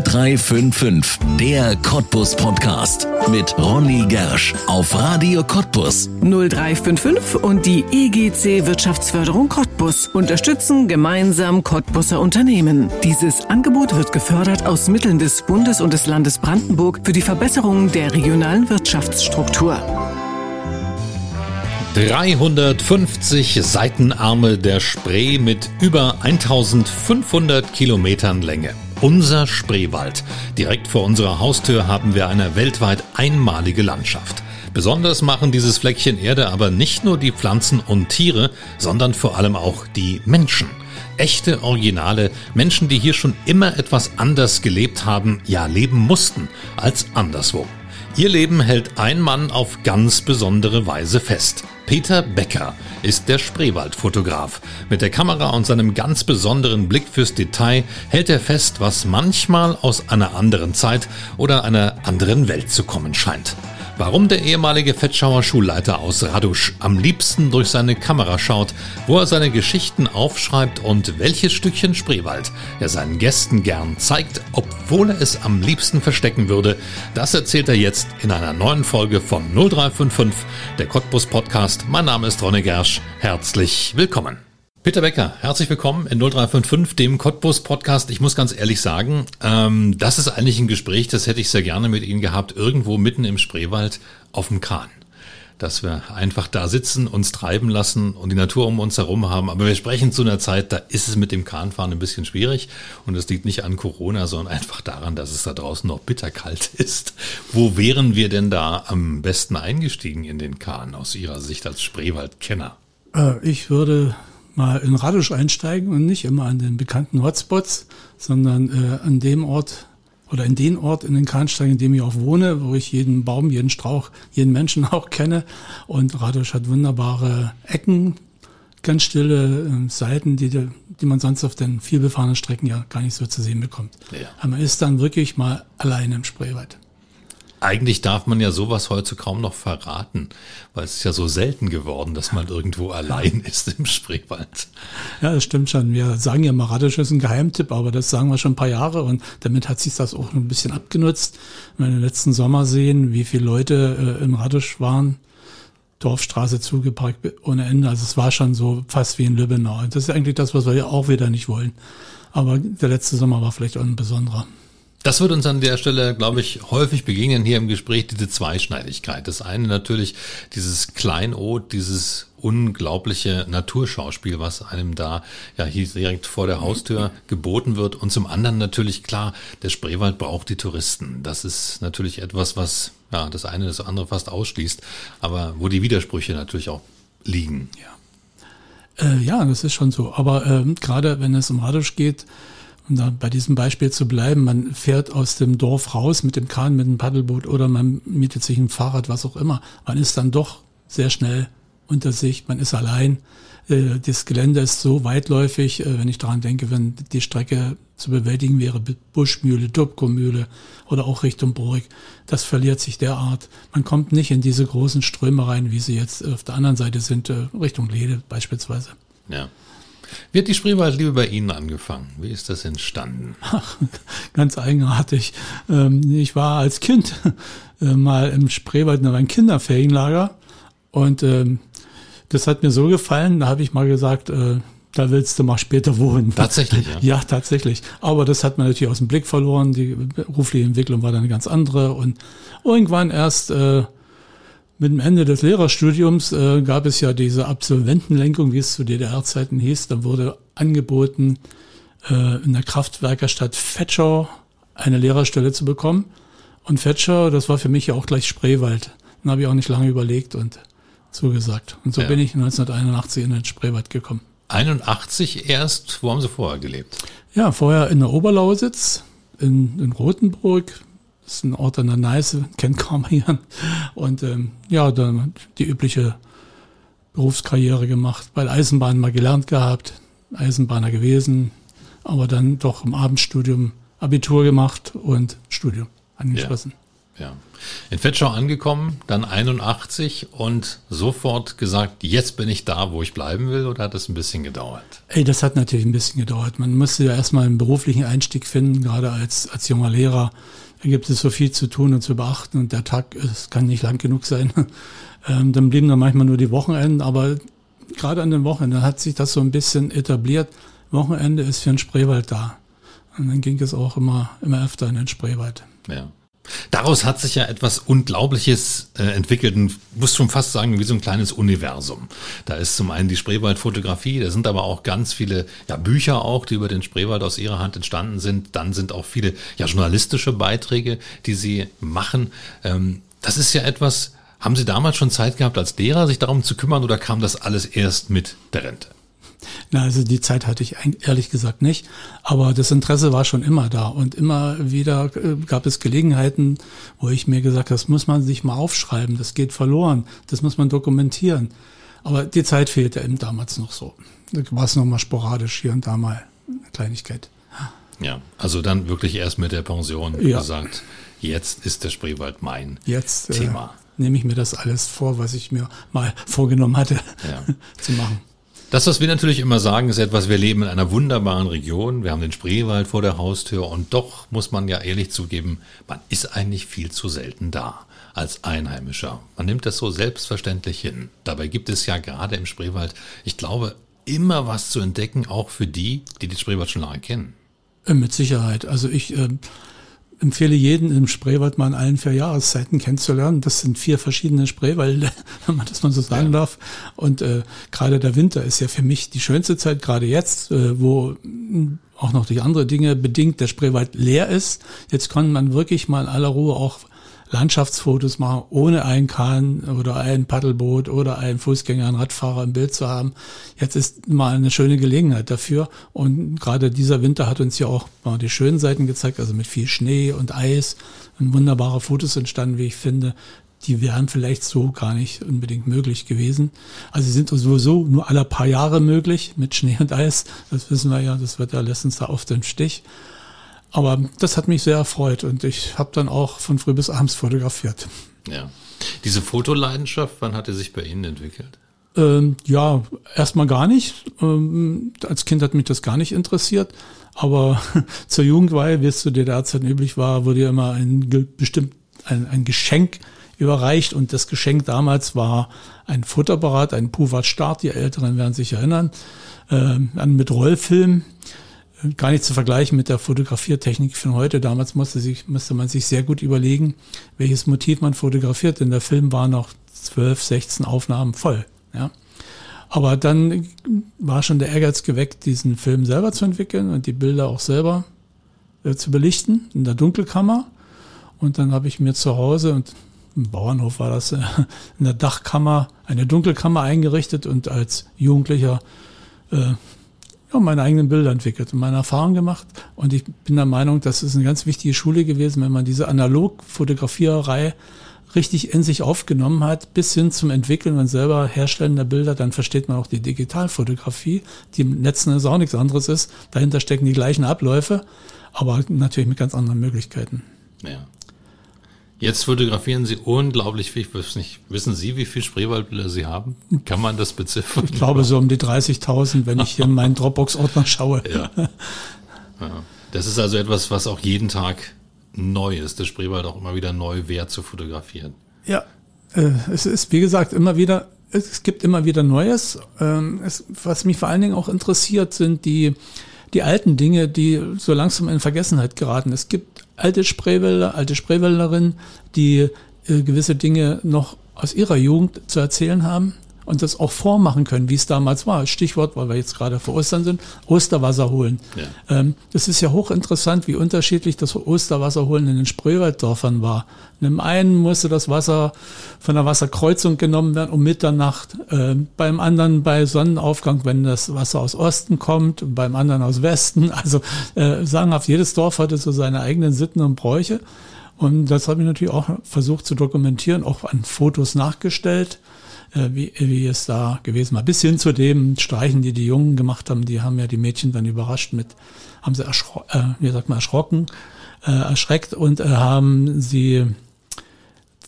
0355, der Cottbus Podcast mit Ronny Gersch auf Radio Cottbus. 0355 und die EGC Wirtschaftsförderung Cottbus unterstützen gemeinsam Cottbuser Unternehmen. Dieses Angebot wird gefördert aus Mitteln des Bundes und des Landes Brandenburg für die Verbesserung der regionalen Wirtschaftsstruktur. 350 Seitenarme der Spree mit über 1500 Kilometern Länge. Unser Spreewald. Direkt vor unserer Haustür haben wir eine weltweit einmalige Landschaft. Besonders machen dieses Fleckchen Erde aber nicht nur die Pflanzen und Tiere, sondern vor allem auch die Menschen. Echte Originale, Menschen, die hier schon immer etwas anders gelebt haben, ja leben mussten als anderswo. Ihr Leben hält ein Mann auf ganz besondere Weise fest. Peter Becker ist der Spreewaldfotograf. Mit der Kamera und seinem ganz besonderen Blick fürs Detail hält er fest, was manchmal aus einer anderen Zeit oder einer anderen Welt zu kommen scheint. Warum der ehemalige Fettschauer Schulleiter aus Radusch am liebsten durch seine Kamera schaut, wo er seine Geschichten aufschreibt und welches Stückchen Spreewald er seinen Gästen gern zeigt, obwohl er es am liebsten verstecken würde, das erzählt er jetzt in einer neuen Folge von 0355, der Cottbus Podcast. Mein Name ist Ronne Gersch. Herzlich willkommen. Peter Becker, herzlich willkommen in 0355, dem Cottbus Podcast. Ich muss ganz ehrlich sagen, ähm, das ist eigentlich ein Gespräch, das hätte ich sehr gerne mit Ihnen gehabt, irgendwo mitten im Spreewald auf dem Kahn. Dass wir einfach da sitzen, uns treiben lassen und die Natur um uns herum haben. Aber wir sprechen zu einer Zeit, da ist es mit dem Kahnfahren ein bisschen schwierig. Und das liegt nicht an Corona, sondern einfach daran, dass es da draußen noch bitterkalt ist. Wo wären wir denn da am besten eingestiegen in den Kahn aus Ihrer Sicht als Spreewaldkenner? Äh, ich würde mal in Radisch einsteigen und nicht immer an den bekannten Hotspots, sondern äh, an dem Ort oder in den Ort in den Kahnsteig, in dem ich auch wohne, wo ich jeden Baum, jeden Strauch, jeden Menschen auch kenne. Und Radisch hat wunderbare Ecken, ganz stille äh, Seiten, die, die man sonst auf den vielbefahrenen Strecken ja gar nicht so zu sehen bekommt. Ja. Aber man ist dann wirklich mal alleine im Spreewald. Eigentlich darf man ja sowas heute kaum noch verraten, weil es ist ja so selten geworden, dass man irgendwo allein ist im Spreewald. Ja, das stimmt schon. Wir sagen ja mal, Radisch ist ein Geheimtipp, aber das sagen wir schon ein paar Jahre und damit hat sich das auch ein bisschen abgenutzt. Wenn wir den letzten Sommer sehen, wie viele Leute äh, im Radisch waren, Dorfstraße zugeparkt ohne Ende. Also es war schon so fast wie in Lübbenau. Und das ist eigentlich das, was wir ja auch wieder nicht wollen. Aber der letzte Sommer war vielleicht auch ein besonderer. Das wird uns an der Stelle, glaube ich, häufig begegnen hier im Gespräch, diese Zweischneidigkeit. Das eine natürlich dieses Kleinod, dieses unglaubliche Naturschauspiel, was einem da ja hier direkt vor der Haustür geboten wird. Und zum anderen natürlich klar, der Spreewald braucht die Touristen. Das ist natürlich etwas, was ja das eine das andere fast ausschließt, aber wo die Widersprüche natürlich auch liegen. Ja, äh, ja das ist schon so. Aber ähm, gerade wenn es um Radisch geht, um da bei diesem Beispiel zu bleiben, man fährt aus dem Dorf raus mit dem Kahn, mit dem Paddelboot oder man mietet sich ein Fahrrad, was auch immer. Man ist dann doch sehr schnell unter sich, man ist allein. Äh, das Gelände ist so weitläufig, äh, wenn ich daran denke, wenn die Strecke zu bewältigen wäre, Buschmühle, Dubko-Mühle oder auch Richtung Burg, das verliert sich derart. Man kommt nicht in diese großen Ströme rein, wie sie jetzt auf der anderen Seite sind, äh, Richtung Lede beispielsweise. Ja. Hat die Spreewaldliebe bei Ihnen angefangen? Wie ist das entstanden? Ach, ganz eigenartig. Ähm, ich war als Kind äh, mal im Spreewald in einem Kinderferienlager und ähm, das hat mir so gefallen, da habe ich mal gesagt, äh, da willst du mal später wohnen. Tatsächlich, ja. Ja, tatsächlich. Aber das hat man natürlich aus dem Blick verloren. Die berufliche Entwicklung war dann eine ganz andere. Und irgendwann erst äh, mit dem Ende des Lehrerstudiums äh, gab es ja diese Absolventenlenkung, wie es zu DDR-Zeiten hieß. Da wurde angeboten, äh, in der Kraftwerkerstadt Fetschau eine Lehrerstelle zu bekommen. Und Fetschau, das war für mich ja auch gleich Spreewald. Dann habe ich auch nicht lange überlegt und zugesagt. Und so ja. bin ich 1981 in den Spreewald gekommen. 81 erst, wo haben Sie vorher gelebt? Ja, vorher in der Oberlausitz, in, in Rothenburg, das ist ein Ort an der Neiße, kennt kaum jemand. Und ähm, ja, dann die übliche Berufskarriere gemacht, bei der Eisenbahn mal gelernt gehabt, Eisenbahner gewesen, aber dann doch im Abendstudium Abitur gemacht und Studium angeschlossen. Ja. Ja. In Fetschau angekommen, dann 81 und sofort gesagt, jetzt bin ich da, wo ich bleiben will, oder hat das ein bisschen gedauert? Ey, das hat natürlich ein bisschen gedauert. Man musste ja erstmal einen beruflichen Einstieg finden, gerade als, als junger Lehrer. Da gibt es so viel zu tun und zu beachten und der Tag es kann nicht lang genug sein. Ähm, dann blieben dann manchmal nur die Wochenenden, aber gerade an den Wochenenden hat sich das so ein bisschen etabliert. Wochenende ist für den Spreewald da. Und dann ging es auch immer, immer öfter in den Spreewald. Ja. Daraus hat sich ja etwas Unglaubliches äh, entwickelt, und muss schon fast sagen, wie so ein kleines Universum. Da ist zum einen die Spreewaldfotografie, da sind aber auch ganz viele ja, Bücher auch, die über den Spreewald aus ihrer Hand entstanden sind. Dann sind auch viele ja, journalistische Beiträge, die sie machen. Ähm, das ist ja etwas, haben Sie damals schon Zeit gehabt, als Lehrer sich darum zu kümmern oder kam das alles erst mit der Rente? Na, also die Zeit hatte ich ehrlich gesagt nicht, aber das Interesse war schon immer da und immer wieder äh, gab es Gelegenheiten, wo ich mir gesagt habe, das muss man sich mal aufschreiben, das geht verloren, das muss man dokumentieren. Aber die Zeit fehlte eben damals noch so. Da war es nochmal sporadisch hier und da mal eine Kleinigkeit. Ja, also dann wirklich erst mit der Pension ja. gesagt, jetzt ist der Spreewald mein jetzt, äh, Thema. Äh, nehme ich mir das alles vor, was ich mir mal vorgenommen hatte ja. zu machen. Das, was wir natürlich immer sagen, ist etwas, wir leben in einer wunderbaren Region, wir haben den Spreewald vor der Haustür und doch muss man ja ehrlich zugeben, man ist eigentlich viel zu selten da als Einheimischer. Man nimmt das so selbstverständlich hin. Dabei gibt es ja gerade im Spreewald, ich glaube, immer was zu entdecken, auch für die, die den Spreewald schon lange kennen. Äh, mit Sicherheit. Also ich äh, empfehle jeden im Spreewald mal in allen vier Jahreszeiten kennenzulernen. Das sind vier verschiedene Spreewälder, wenn man das mal so sagen ja. darf. Und äh, gerade der Winter ist ja für mich die schönste Zeit, gerade jetzt, äh, wo auch noch durch andere Dinge bedingt der Spreewald leer ist. Jetzt kann man wirklich mal in aller Ruhe auch Landschaftsfotos machen, ohne einen Kahn oder ein Paddelboot oder einen Fußgänger, einen Radfahrer im Bild zu haben. Jetzt ist mal eine schöne Gelegenheit dafür. Und gerade dieser Winter hat uns ja auch mal die schönen Seiten gezeigt, also mit viel Schnee und Eis und wunderbare Fotos entstanden, wie ich finde. Die wären vielleicht so gar nicht unbedingt möglich gewesen. Also sie sind sowieso nur alle paar Jahre möglich mit Schnee und Eis. Das wissen wir ja, das Wetter lässt uns da oft im Stich. Aber das hat mich sehr erfreut und ich habe dann auch von früh bis abends fotografiert. Ja. Diese Fotoleidenschaft, wann hat sie sich bei Ihnen entwickelt? Ähm, ja, erstmal gar nicht. Ähm, als Kind hat mich das gar nicht interessiert. Aber zur Jugendweihe, wie es zu DDR-Zeiten üblich war, wurde ja immer ein bestimmt ein, ein Geschenk überreicht und das Geschenk damals war ein Fotoapparat, ein Puvat Start, die Älteren werden sich erinnern, äh, mit Rollfilm gar nicht zu vergleichen mit der Fotografiertechnik von heute. Damals musste, sich, musste man sich sehr gut überlegen, welches Motiv man fotografiert, denn der Film war noch 12, 16 Aufnahmen voll. Ja. Aber dann war schon der Ehrgeiz geweckt, diesen Film selber zu entwickeln und die Bilder auch selber äh, zu belichten in der Dunkelkammer. Und dann habe ich mir zu Hause und im Bauernhof war das äh, in der Dachkammer eine Dunkelkammer eingerichtet und als Jugendlicher äh, ja, meine eigenen Bilder entwickelt und meine Erfahrungen gemacht. Und ich bin der Meinung, das ist eine ganz wichtige Schule gewesen, wenn man diese Analog-Fotografiererei richtig in sich aufgenommen hat, bis hin zum Entwickeln und selber Herstellen der Bilder, dann versteht man auch die Digitalfotografie, die im Netzen ist auch nichts anderes ist. Dahinter stecken die gleichen Abläufe, aber natürlich mit ganz anderen Möglichkeiten. Ja. Jetzt fotografieren Sie unglaublich viel. Nicht, wissen Sie, wie viele Spreewaldbilder Sie haben? Kann man das beziffern? Ich glaube so um die 30.000, wenn ich hier in meinen Dropbox-Ordner schaue. Ja. ja. Das ist also etwas, was auch jeden Tag neu ist. Der Spreewald auch immer wieder neu wert zu fotografieren. Ja, äh, es ist wie gesagt immer wieder, es gibt immer wieder Neues. Ähm, was mich vor allen Dingen auch interessiert, sind die die alten Dinge, die so langsam in Vergessenheit geraten. Es gibt alte Spreewälder, alte Spreewälderinnen, die äh, gewisse Dinge noch aus ihrer Jugend zu erzählen haben und das auch vormachen können, wie es damals war. Stichwort, weil wir jetzt gerade vor Ostern sind, Osterwasser holen. Ja. Ähm, das ist ja hochinteressant, wie unterschiedlich das Osterwasser holen in den Spreewalddörfern war. In dem einen musste das Wasser von der Wasserkreuzung genommen werden um Mitternacht, äh, beim anderen bei Sonnenaufgang, wenn das Wasser aus Osten kommt, beim anderen aus Westen. Also äh, sagenhaft, jedes Dorf hatte so seine eigenen Sitten und Bräuche. Und das habe ich natürlich auch versucht zu dokumentieren, auch an Fotos nachgestellt. Äh, wie, wie es da gewesen war. Bis hin zu dem Streichen, die die Jungen gemacht haben, die haben ja die Mädchen dann überrascht mit, haben sie erschro äh, wie sagt man, erschrocken, äh, erschreckt und äh, haben sie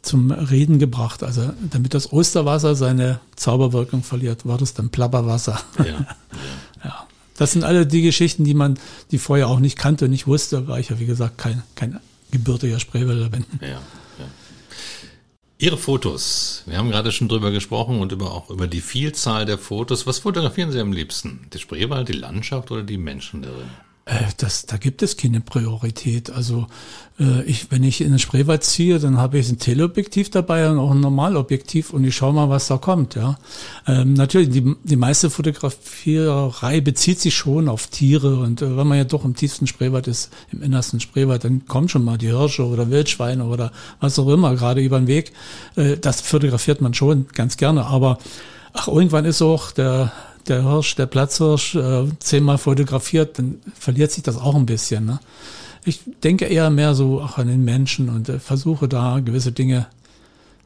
zum Reden gebracht. Also damit das Osterwasser seine Zauberwirkung verliert, war das dann Plapperwasser. Ja, ja. ja. Das sind alle die Geschichten, die man, die vorher auch nicht kannte und nicht wusste, weil ich ja wie gesagt kein, kein gebürtiger Spreewälder bin. Ja, ja. Ihre Fotos. Wir haben gerade schon drüber gesprochen und über, auch über die Vielzahl der Fotos. Was fotografieren Sie am liebsten? Die Spreewald, die Landschaft oder die Menschen darin? Äh, das, da gibt es keine Priorität. Also äh, ich, wenn ich in den Spreewald ziehe, dann habe ich ein Teleobjektiv dabei und auch ein Normalobjektiv und ich schaue mal, was da kommt. Ja, ähm, natürlich die, die meiste Fotografierei bezieht sich schon auf Tiere und äh, wenn man ja doch im tiefsten Spreewald ist, im innersten Spreewald, dann kommen schon mal die Hirsche oder Wildschweine oder was auch immer gerade über den Weg. Äh, das fotografiert man schon ganz gerne, aber ach irgendwann ist auch der der Hirsch, der Platzhirsch, äh, zehnmal fotografiert, dann verliert sich das auch ein bisschen. Ne? Ich denke eher mehr so auch an den Menschen und äh, versuche da gewisse Dinge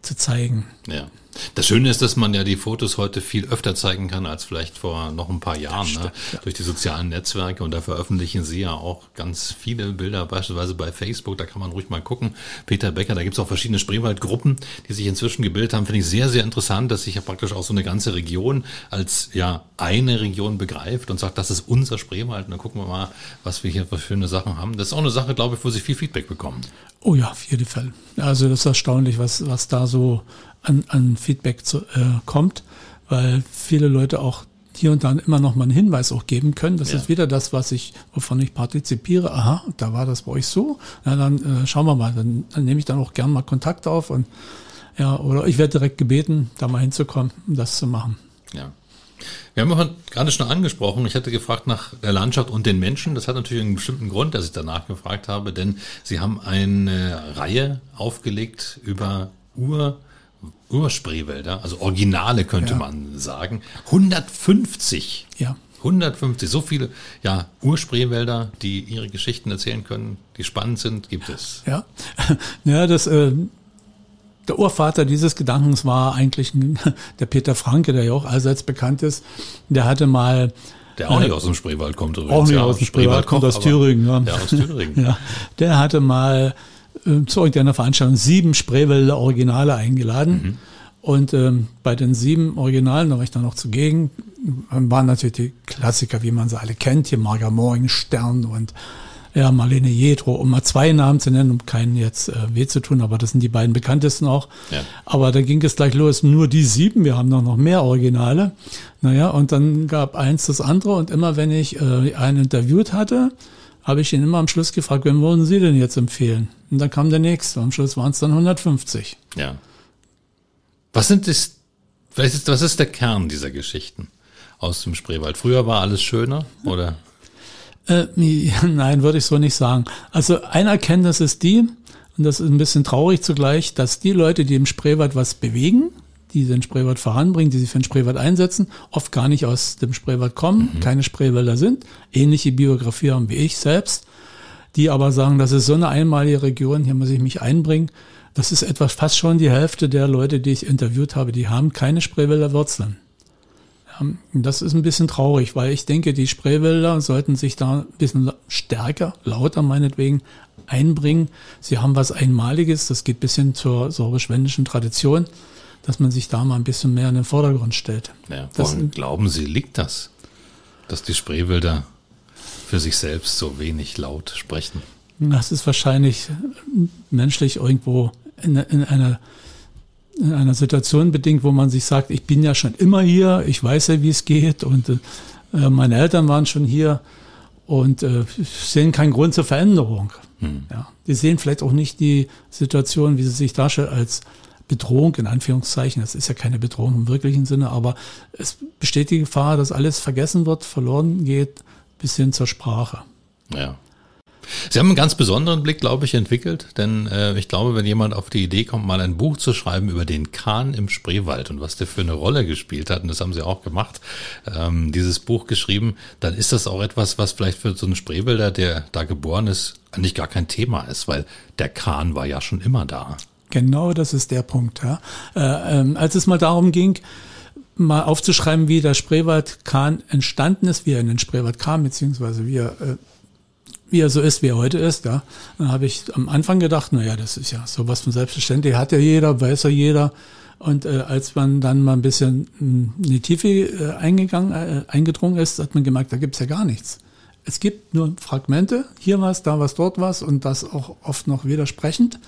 zu zeigen. Ja. Das Schöne ist, dass man ja die Fotos heute viel öfter zeigen kann als vielleicht vor noch ein paar Jahren, stimmt, ne? ja. durch die sozialen Netzwerke. Und da veröffentlichen Sie ja auch ganz viele Bilder, beispielsweise bei Facebook. Da kann man ruhig mal gucken. Peter Becker, da gibt es auch verschiedene Spreewaldgruppen, die sich inzwischen gebildet haben. Finde ich sehr, sehr interessant, dass sich ja praktisch auch so eine ganze Region als ja eine Region begreift und sagt, das ist unser Spreewald. Und dann gucken wir mal, was wir hier für schöne Sachen haben. Das ist auch eine Sache, glaube ich, wo Sie viel Feedback bekommen. Oh ja, auf jeden Fall. Also das ist erstaunlich, was, was da so an, an Feedback zu, äh, kommt, weil viele Leute auch hier und da immer noch mal einen Hinweis auch geben können. Das ja. ist wieder das, was ich, wovon ich partizipiere. Aha, da war das bei euch so. Na, dann äh, schauen wir mal. Dann, dann nehme ich dann auch gern mal Kontakt auf und ja, oder ich werde direkt gebeten, da mal hinzukommen, um das zu machen. Ja. Wir haben ja gerade schon angesprochen, ich hatte gefragt nach der Landschaft und den Menschen. Das hat natürlich einen bestimmten Grund, dass ich danach gefragt habe, denn Sie haben eine Reihe aufgelegt über Ur- Urspreewälder, also Originale könnte ja. man sagen. 150. Ja. 150, so viele ja, Urspreewälder, die ihre Geschichten erzählen können, die spannend sind, gibt es. Ja, ja das, äh, der Urvater dieses Gedankens war eigentlich der Peter Franke, der ja auch allseits bekannt ist. Der hatte mal der auch nicht aus dem Spreewald kommt übrigens. Auch nicht ja, aus dem Spreewald, kommt aus Thüringen. Ja. Der aus Thüringen. ja, der hatte mal äh, zu irgendeiner Veranstaltung sieben Spreewälder Originale eingeladen. Mhm. Und ähm, bei den sieben Originalen, da war ich dann noch zugegen, waren natürlich die Klassiker, wie man sie alle kennt, hier Marga Morgenstern und ja, Marlene Jedro, um mal zwei Namen zu nennen, um keinen jetzt äh, weh zu tun, aber das sind die beiden bekanntesten auch. Ja. Aber da ging es gleich los, nur die sieben, wir haben noch, noch mehr Originale. Naja, und dann gab eins das andere und immer wenn ich äh, einen interviewt hatte, habe ich ihn immer am Schluss gefragt, wen würden Sie denn jetzt empfehlen? Und dann kam der nächste. Am Schluss waren es dann 150. Ja. Was sind das, was ist, was ist der Kern dieser Geschichten aus dem Spreewald? Früher war alles schöner, oder? Äh, nein, würde ich so nicht sagen. Also eine Erkenntnis ist die, und das ist ein bisschen traurig zugleich, dass die Leute, die im Spreewald was bewegen, die den Spreewald voranbringen, die sich für den Spreewald einsetzen, oft gar nicht aus dem Spreewald kommen, mhm. keine Spreewälder sind, ähnliche Biografie haben wie ich selbst, die aber sagen, das ist so eine einmalige Region, hier muss ich mich einbringen. Das ist etwas fast schon die Hälfte der Leute, die ich interviewt habe, die haben keine Spreewälder Wurzeln. das ist ein bisschen traurig, weil ich denke, die Spreewälder sollten sich da ein bisschen stärker, lauter meinetwegen, einbringen. Sie haben was Einmaliges, das geht bis hin zur sorbisch-wendischen Tradition dass man sich da mal ein bisschen mehr in den Vordergrund stellt. Ja, woran glauben Sie, liegt das, dass die Spreewälder für sich selbst so wenig laut sprechen? Das ist wahrscheinlich menschlich irgendwo in, in einer in einer Situation bedingt, wo man sich sagt, ich bin ja schon immer hier, ich weiß ja, wie es geht und äh, meine Eltern waren schon hier und äh, sehen keinen Grund zur Veränderung. Hm. Ja, die sehen vielleicht auch nicht die Situation, wie sie sich darstellt, als Bedrohung in Anführungszeichen. Das ist ja keine Bedrohung im wirklichen Sinne, aber es besteht die Gefahr, dass alles vergessen wird, verloren geht, bis hin zur Sprache. Ja. Sie haben einen ganz besonderen Blick, glaube ich, entwickelt, denn äh, ich glaube, wenn jemand auf die Idee kommt, mal ein Buch zu schreiben über den Kahn im Spreewald und was der für eine Rolle gespielt hat, und das haben Sie auch gemacht, ähm, dieses Buch geschrieben, dann ist das auch etwas, was vielleicht für so einen Spreewälder, der da geboren ist, eigentlich gar kein Thema ist, weil der Kahn war ja schon immer da. Genau, das ist der Punkt. Ja. Äh, ähm, als es mal darum ging, mal aufzuschreiben, wie der Spreewaldkahn entstanden ist, wie er in den Spreewald kam, beziehungsweise wie er äh, wie er so ist, wie er heute ist, ja, dann habe ich am Anfang gedacht, naja, das ist ja sowas von selbstverständlich, hat ja jeder, weiß ja jeder. Und äh, als man dann mal ein bisschen in die Tiefe äh, eingegangen, äh, eingedrungen ist, hat man gemerkt, da gibt's ja gar nichts. Es gibt nur Fragmente, hier was, da was, dort was und das auch oft noch widersprechend,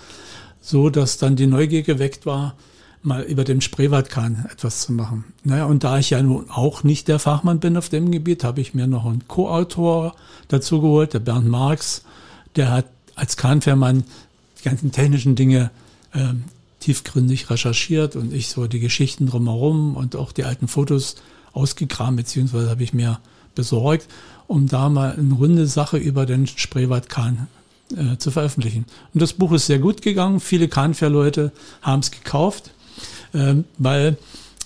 so dass dann die Neugier geweckt war, mal über dem Spreewaldkahn etwas zu machen. Naja, und da ich ja nun auch nicht der Fachmann bin auf dem Gebiet, habe ich mir noch einen Co-Autor dazu geholt, der Bernd Marx. Der hat als Kahnfährmann die ganzen technischen Dinge äh, tiefgründig recherchiert und ich so die Geschichten drumherum und auch die alten Fotos ausgekramt, beziehungsweise habe ich mir besorgt, um da mal eine runde Sache über den Spreewaldkahn äh, zu veröffentlichen. Und das Buch ist sehr gut gegangen. Viele Kahnfährleute haben es gekauft ähm, weil,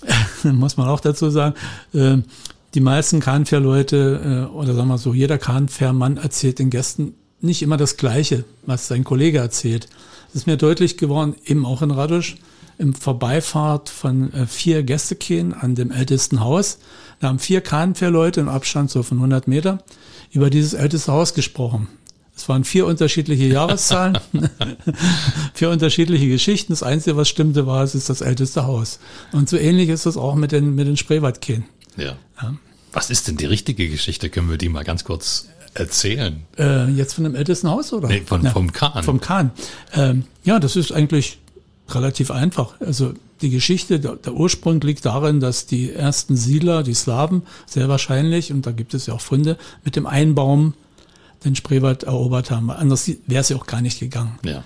muss man auch dazu sagen, äh, die meisten Kahnfährleute äh, oder sagen wir so, jeder Kahnfährmann erzählt den Gästen nicht immer das Gleiche, was sein Kollege erzählt. Das ist mir deutlich geworden, eben auch in Radusch, im Vorbeifahrt von äh, vier Gästekähnen an dem ältesten Haus. Da haben vier Kahnfährleute im Abstand so von 100 Meter über dieses älteste Haus gesprochen. Es waren vier unterschiedliche Jahreszahlen, vier unterschiedliche Geschichten. Das Einzige, was stimmte, war, es ist das älteste Haus. Und so ähnlich ist es auch mit den, mit den Spreewaldkehen. Ja. ja. Was ist denn die richtige Geschichte? Können wir die mal ganz kurz erzählen? Äh, jetzt von dem ältesten Haus, oder? Nee, von, ja, vom Kahn. Vom Kahn. Ähm, ja, das ist eigentlich relativ einfach. Also die Geschichte, der, der, Ursprung liegt darin, dass die ersten Siedler, die Slawen, sehr wahrscheinlich, und da gibt es ja auch Funde, mit dem Einbaum den Spreewald erobert haben. Anders wäre es ja auch gar nicht gegangen. Ja.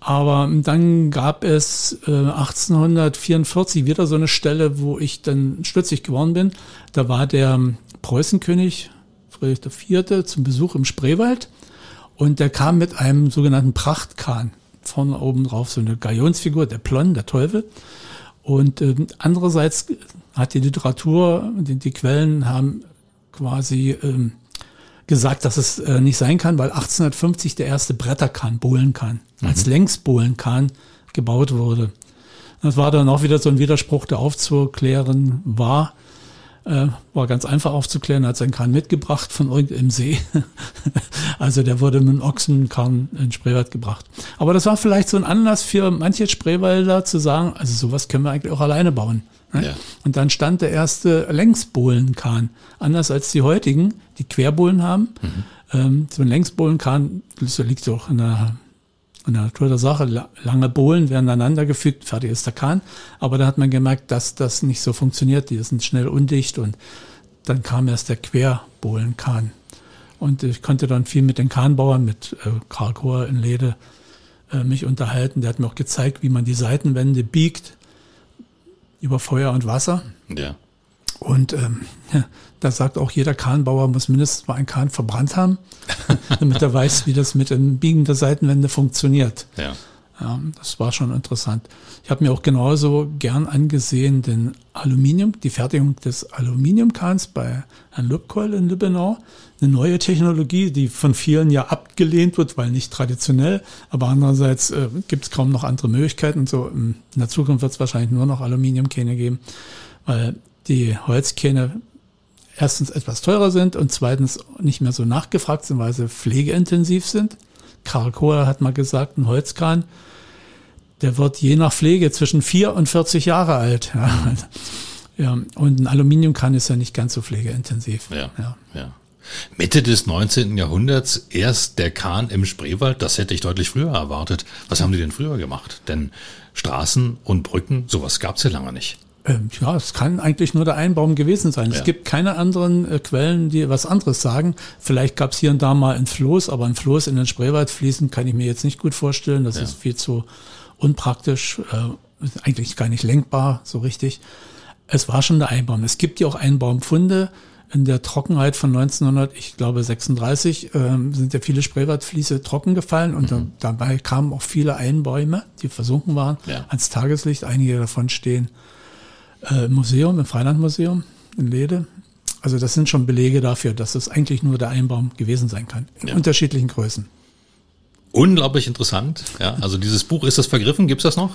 Aber dann gab es äh, 1844 wieder so eine Stelle, wo ich dann stutzig geworden bin. Da war der Preußenkönig Friedrich IV. zum Besuch im Spreewald und der kam mit einem sogenannten Prachtkahn. Vorne oben drauf so eine Galionsfigur, der Plon, der Teufel. Und äh, andererseits hat die Literatur, die, die Quellen haben quasi ähm, gesagt, dass es äh, nicht sein kann, weil 1850 der erste Bretterkahn, Bohlenkahn, mhm. als Längsbohlenkahn gebaut wurde. Das war dann auch wieder so ein Widerspruch, der aufzuklären war. Äh, war ganz einfach aufzuklären, hat seinen Kahn mitgebracht von irgendeinem See. also der wurde mit einem Ochsenkahn in Spreewald gebracht. Aber das war vielleicht so ein Anlass für manche Spreewälder zu sagen, also sowas können wir eigentlich auch alleine bauen. Ne? Ja. Und dann stand der erste Längsbohlenkahn. Anders als die heutigen, die Querbohlen haben. Mhm. Ähm, so ein Längsbohlenkahn, das liegt doch in der, in der Natur der Sache. Lange Bohlen werden aneinander gefügt, fertig ist der Kahn. Aber da hat man gemerkt, dass das nicht so funktioniert. Die sind schnell undicht und dann kam erst der Querbohlenkahn. Und ich konnte dann viel mit den Kahnbauern, mit äh, Karl Kohr in Lede, äh, mich unterhalten. Der hat mir auch gezeigt, wie man die Seitenwände biegt über Feuer und Wasser. Ja. Und ähm, da sagt auch jeder Kahnbauer muss mindestens mal einen Kahn verbrannt haben, damit er weiß, wie das mit dem Biegen der Seitenwände funktioniert. Ja. Ja, das war schon interessant. Ich habe mir auch genauso gern angesehen den Aluminium, die Fertigung des Aluminiumkahns bei Herrn Lübkoll in Lübbenau. Eine neue Technologie, die von vielen ja abgelehnt wird, weil nicht traditionell. Aber andererseits äh, gibt es kaum noch andere Möglichkeiten. So in der Zukunft wird es wahrscheinlich nur noch Aluminiumkähne geben, weil die Holzkähne erstens etwas teurer sind und zweitens nicht mehr so nachgefragt sind, weil sie pflegeintensiv sind. Karl Kohler hat mal gesagt, ein Holzkran, der wird je nach Pflege zwischen vier und 40 Jahre alt. Ja. ja. Und ein Aluminiumkran ist ja nicht ganz so pflegeintensiv. Ja, ja. ja. Mitte des 19. Jahrhunderts erst der Kahn im Spreewald, das hätte ich deutlich früher erwartet. Was haben die denn früher gemacht? Denn Straßen und Brücken, sowas gab es ja lange nicht. Ähm, ja, es kann eigentlich nur der Einbaum gewesen sein. Ja. Es gibt keine anderen äh, Quellen, die was anderes sagen. Vielleicht gab es hier und da mal ein Floß, aber ein Floß in den Spreewald fließen kann ich mir jetzt nicht gut vorstellen. Das ja. ist viel zu unpraktisch, äh, eigentlich gar nicht lenkbar so richtig. Es war schon der Einbaum. Es gibt ja auch Einbaumfunde. In der Trockenheit von 1900, ich glaube 36, äh, sind ja viele Spreewaldfließe trocken gefallen und mhm. da, dabei kamen auch viele Einbäume, die versunken waren, ja. ans Tageslicht. Einige davon stehen äh, Museum, im Freilandmuseum in Lede. Also das sind schon Belege dafür, dass es eigentlich nur der Einbaum gewesen sein kann. In ja. unterschiedlichen Größen. Unglaublich interessant. Ja, also dieses Buch, ist das vergriffen? Gibt's das noch?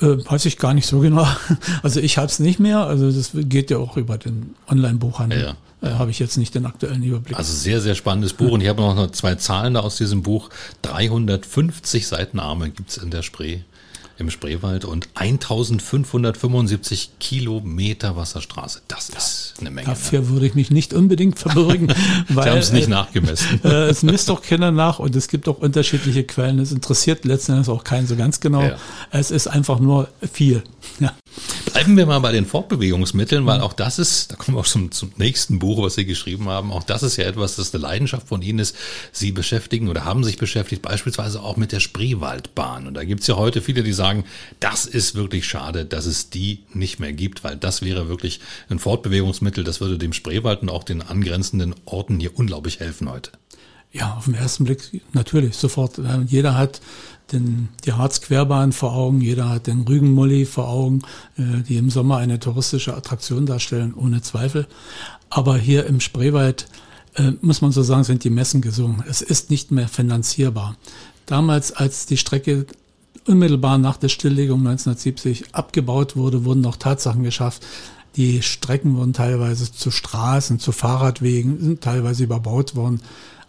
Äh, weiß ich gar nicht so genau. Also ich habe es nicht mehr. Also das geht ja auch über den Online-Buchhandel. Ja, äh, habe ich jetzt nicht den aktuellen Überblick. Also sehr, sehr spannendes Buch. Und ich habe noch zwei Zahlen da aus diesem Buch. 350 Seitenarme gibt es in der Spree im Spreewald und 1575 Kilometer Wasserstraße. Das ist eine Menge. Dafür ne? würde ich mich nicht unbedingt verbürgen, weil Sie haben es nicht äh, nachgemessen. Äh, es misst doch keiner nach und es gibt auch unterschiedliche Quellen. Es interessiert letzten Endes auch keinen so ganz genau. Ja. Es ist einfach nur viel. Ja. Bleiben wir mal bei den Fortbewegungsmitteln, weil auch das ist, da kommen wir auch zum, zum nächsten Buch, was Sie geschrieben haben. Auch das ist ja etwas, das eine Leidenschaft von Ihnen ist. Sie beschäftigen oder haben sich beschäftigt, beispielsweise auch mit der Spreewaldbahn. Und da gibt es ja heute viele, die sagen, das ist wirklich schade, dass es die nicht mehr gibt, weil das wäre wirklich ein Fortbewegungsmittel, das würde dem Spreewald und auch den angrenzenden Orten hier unglaublich helfen heute. Ja, auf den ersten Blick natürlich sofort. Jeder hat den, die Harzquerbahn vor Augen, jeder hat den Rügenmolly vor Augen, äh, die im Sommer eine touristische Attraktion darstellen, ohne Zweifel. Aber hier im Spreewald, äh, muss man so sagen, sind die Messen gesungen. Es ist nicht mehr finanzierbar. Damals, als die Strecke unmittelbar nach der Stilllegung 1970 abgebaut wurde, wurden noch Tatsachen geschafft. Die Strecken wurden teilweise zu Straßen, zu Fahrradwegen, sind teilweise überbaut worden.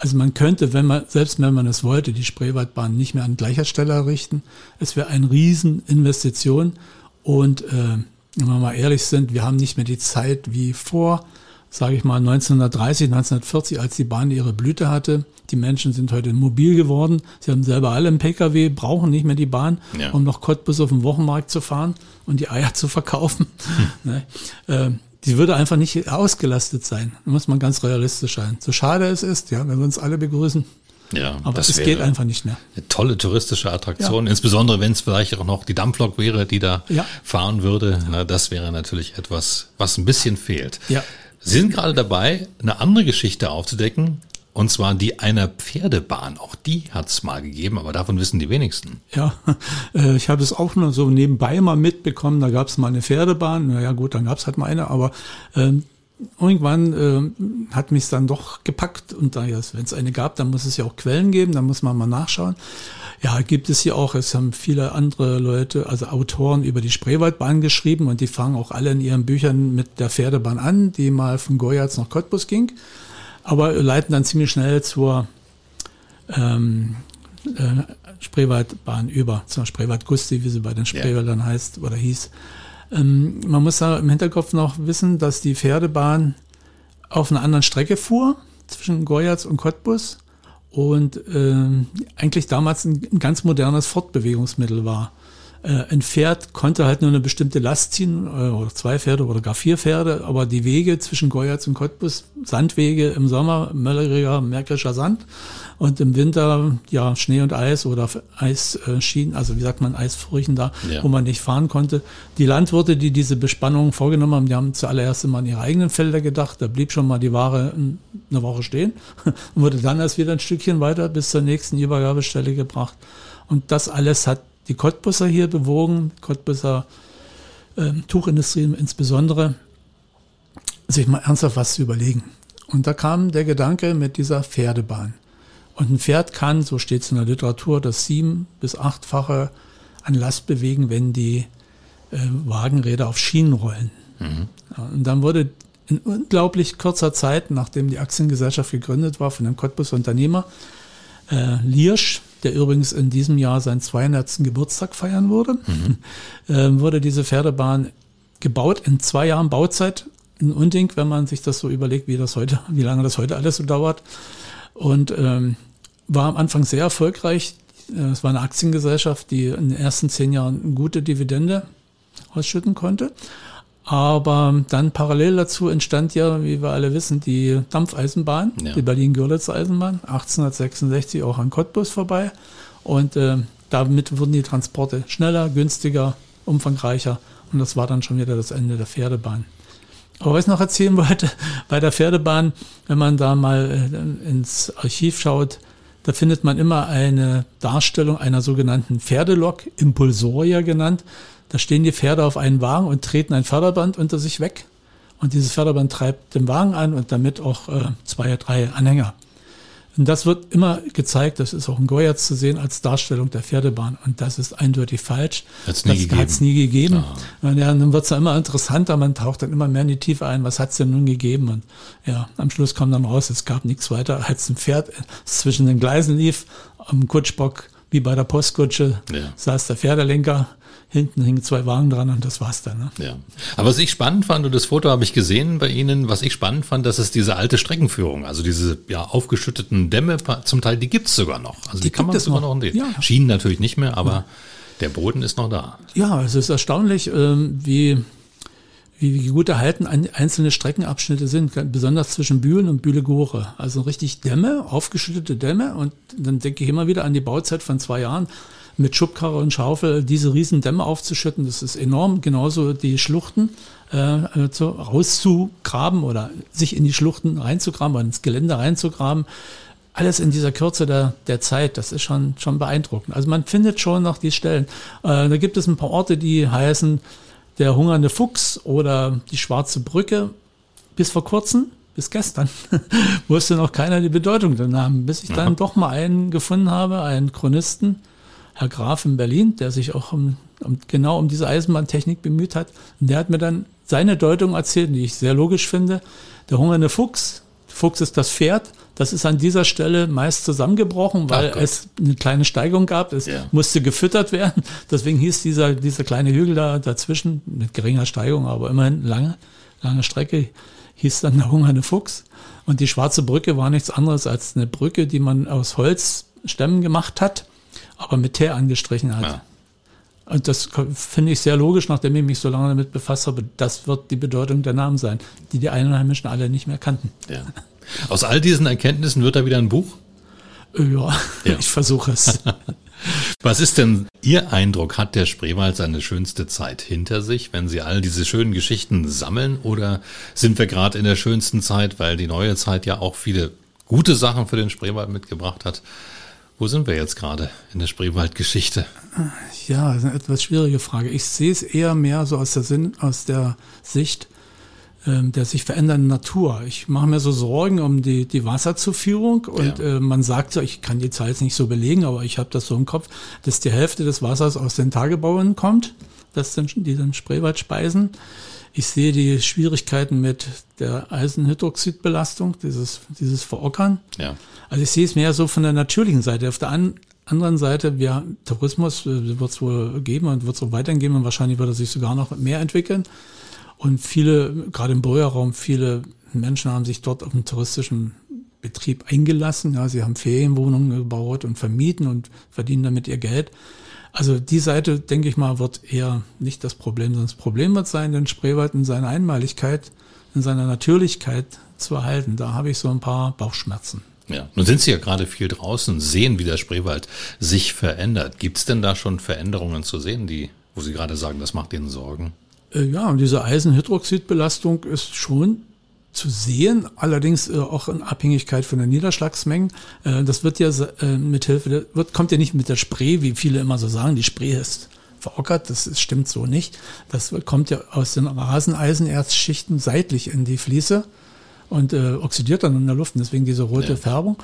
Also man könnte, wenn man, selbst wenn man es wollte, die Spreewaldbahn nicht mehr an gleicher Stelle errichten. Es wäre eine Rieseninvestition. Und äh, wenn wir mal ehrlich sind, wir haben nicht mehr die Zeit wie vor, sage ich mal, 1930, 1940, als die Bahn ihre Blüte hatte. Die Menschen sind heute mobil geworden. Sie haben selber alle einen Pkw, brauchen nicht mehr die Bahn, ja. um noch Cottbus auf dem Wochenmarkt zu fahren und die Eier zu verkaufen. Hm. ne? äh, die würde einfach nicht ausgelastet sein. Da muss man ganz realistisch sein. So schade es ist, ja, wenn wir uns alle begrüßen. Ja, aber es geht einfach nicht mehr. Eine tolle touristische Attraktion, ja. insbesondere wenn es vielleicht auch noch die Dampflok wäre, die da ja. fahren würde. Na, das wäre natürlich etwas, was ein bisschen fehlt. Ja. Sie sind gerade dabei, eine andere Geschichte aufzudecken, und zwar die einer Pferdebahn. Auch die hat es mal gegeben, aber davon wissen die wenigsten. Ja, äh, ich habe es auch nur so nebenbei mal mitbekommen. Da gab es mal eine Pferdebahn. Naja gut, dann gab es halt mal eine, aber ähm, irgendwann äh, hat mich dann doch gepackt. Und da, wenn es eine gab, dann muss es ja auch Quellen geben, dann muss man mal nachschauen. Ja, gibt es hier auch. Es haben viele andere Leute, also Autoren über die Spreewaldbahn geschrieben und die fangen auch alle in ihren Büchern mit der Pferdebahn an, die mal von Goyatz nach Cottbus ging aber leiten dann ziemlich schnell zur ähm, äh, Spreewaldbahn über, zur Spreewald-Gusti, wie sie bei den Spreewäldern ja. heißt oder hieß. Ähm, man muss da im Hinterkopf noch wissen, dass die Pferdebahn auf einer anderen Strecke fuhr, zwischen Goyatz und Cottbus und äh, eigentlich damals ein, ein ganz modernes Fortbewegungsmittel war. Äh, ein Pferd konnte halt nur eine bestimmte Last ziehen, äh, oder zwei Pferde oder gar vier Pferde, aber die Wege zwischen Goyatz und Cottbus, Sandwege im Sommer, mölleriger, märkischer Sand und im Winter ja Schnee und Eis oder Eisschienen, also wie sagt man, Eisfurchen da, ja. wo man nicht fahren konnte. Die Landwirte, die diese Bespannung vorgenommen haben, die haben zuallererst immer an ihre eigenen Felder gedacht, da blieb schon mal die Ware eine Woche stehen und wurde dann erst wieder ein Stückchen weiter bis zur nächsten Übergabestelle gebracht. Und das alles hat die Cottbusser hier bewogen, Cottbusser äh, Tuchindustrie insbesondere, sich mal ernsthaft was zu überlegen. Und da kam der Gedanke mit dieser Pferdebahn. Und ein Pferd kann, so steht es in der Literatur, das sieben- bis achtfache an Last bewegen, wenn die äh, Wagenräder auf Schienen rollen. Mhm. Und dann wurde in unglaublich kurzer Zeit, nachdem die Aktiengesellschaft gegründet war von einem Cottbus Unternehmer, äh, Liersch, der übrigens in diesem Jahr seinen 200. Geburtstag feiern würde, mhm. äh, wurde diese Pferdebahn gebaut in zwei Jahren Bauzeit in Unding, wenn man sich das so überlegt, wie das heute, wie lange das heute alles so dauert. Und ähm, war am Anfang sehr erfolgreich. Äh, es war eine Aktiengesellschaft, die in den ersten zehn Jahren eine gute Dividende ausschütten konnte. Aber dann parallel dazu entstand ja, wie wir alle wissen, die Dampfeisenbahn, ja. die Berlin-Görlitzer Eisenbahn, 1866 auch an Cottbus vorbei. Und äh, damit wurden die Transporte schneller, günstiger, umfangreicher. Und das war dann schon wieder das Ende der Pferdebahn. Aber was ich noch erzählen wollte, bei der Pferdebahn, wenn man da mal äh, ins Archiv schaut, da findet man immer eine Darstellung einer sogenannten Pferdelok, Impulsoria genannt. Da stehen die Pferde auf einen Wagen und treten ein Förderband unter sich weg. Und dieses Förderband treibt den Wagen an und damit auch äh, zwei, drei Anhänger. Und das wird immer gezeigt, das ist auch in Goya zu sehen, als Darstellung der Pferdebahn. Und das ist eindeutig falsch. Hat's nie das hat es nie gegeben. Ah. Und ja, dann wird es ja immer interessanter, man taucht dann immer mehr in die Tiefe ein, was hat es denn nun gegeben? Und ja, am Schluss kommt dann raus, es gab nichts weiter, als ein Pferd zwischen den Gleisen lief, am Kutschbock, wie bei der Postkutsche, Ja. saß der Pferdelenker, hinten hingen zwei Wagen dran und das war's dann. Ne? Ja. Aber was ich spannend fand, und das Foto habe ich gesehen bei Ihnen, was ich spannend fand, das ist diese alte Streckenführung. Also diese ja, aufgeschütteten Dämme, zum Teil, die gibt's sogar noch. Also die, Die kann man gibt es sogar noch. noch. sehen. Ja. Schienen natürlich nicht mehr, aber der Boden ist noch da. Ja, es ist erstaunlich, ähm, wie, wie, gut erhalten ein, einzelne Streckenabschnitte sind, besonders zwischen Bühlen und Bühlegore. Also richtig Dämme, aufgeschüttete Dämme. Und dann denke ich immer wieder an die Bauzeit von zwei Jahren mit Schubkarre und Schaufel diese riesen Dämme aufzuschütten. Das ist enorm. Genauso die Schluchten äh, äh, zu, rauszugraben oder sich in die Schluchten reinzugraben oder ins Gelände reinzugraben. Alles in dieser Kürze der, der Zeit, das ist schon, schon beeindruckend. Also man findet schon noch die Stellen. Äh, da gibt es ein paar Orte, die heißen der hungernde Fuchs oder die schwarze Brücke. Bis vor kurzem, bis gestern, wusste noch keiner die Bedeutung der Namen, bis ich dann doch mal einen gefunden habe, einen Chronisten, Herr Graf in Berlin, der sich auch um, um, genau um diese Eisenbahntechnik bemüht hat. Und der hat mir dann seine Deutung erzählt, die ich sehr logisch finde. Der hungernde Fuchs, Fuchs ist das Pferd, das ist an dieser Stelle meist zusammengebrochen, weil es eine kleine Steigung gab. Es Ja. musste gefüttert werden. Deswegen hieß dieser, dieser kleine Hügel da dazwischen, mit geringer Steigung, aber immerhin lange, lange Strecke, hieß dann der hungernde Fuchs. Und die schwarze Brücke war nichts anderes als eine Brücke, die man aus Holzstämmen gemacht hat, aber mit Teer angestrichen hat. Ja. Und das finde ich sehr logisch, nachdem ich mich so lange damit befasst habe. Das wird die Bedeutung der Namen sein, die die Einheimischen alle nicht mehr kannten. Ja. Aus all diesen Erkenntnissen wird da wieder ein Buch. Äh, Ja, Ja. ich versuche es. Was ist denn Ihr Eindruck? Hat der Spreewald seine schönste Zeit hinter sich, wenn Sie all diese schönen Geschichten sammeln? Oder sind wir gerade in der schönsten Zeit, weil die neue Zeit ja auch viele gute Sachen für den Spreewald mitgebracht hat? Wo sind wir jetzt gerade in der Spreewaldgeschichte? Ja, das ist eine etwas schwierige Frage. Ich sehe es eher mehr so aus der, Sinn, aus der Sicht ähm, der sich verändernden Natur. Ich mache mir so Sorgen um die, die Wasserzuführung und Ja. äh, man sagt so, ich kann die Zahl jetzt nicht so belegen, aber ich habe das so im Kopf, dass die Hälfte des Wassers aus den Tagebauen kommt, das dann, die dann Spreewald speisen. Ich sehe die Schwierigkeiten mit der Eisenhydroxidbelastung, dieses, dieses Verockern. Ja. Also ich sehe es mehr so von der natürlichen Seite. Auf der an, anderen Seite, ja, Tourismus äh, wird es wohl geben und wird es auch weiterhin geben und wahrscheinlich wird er sich sogar noch mehr entwickeln. Und viele, gerade im Breuerraum, viele Menschen haben sich dort auf einen touristischen Betrieb eingelassen. Ja, sie haben Ferienwohnungen gebaut und vermieten und verdienen damit ihr Geld. Also die Seite, denke ich mal, wird eher nicht das Problem, sondern das Problem wird sein, den Spreewald in seiner Einmaligkeit, in seiner Natürlichkeit zu erhalten. Da habe ich so ein paar Bauchschmerzen. Ja, nun sind Sie ja gerade viel draußen, sehen, wie der Spreewald sich verändert. Gibt es denn da schon Veränderungen zu sehen, die, wo Sie gerade sagen, das macht Ihnen Sorgen? Äh, Ja, und diese Eisenhydroxidbelastung ist schon zu sehen, allerdings äh, auch in Abhängigkeit von den Niederschlagsmengen. Äh, das wird ja äh, mit Hilfe, der, wird, kommt ja nicht mit der Spree, wie viele immer so sagen, die Spree ist verockert, das ist, stimmt so nicht. Das kommt ja aus den Raseneisenerzschichten seitlich in die Fließe und äh, oxidiert dann in der Luft deswegen diese rote Ja. Färbung.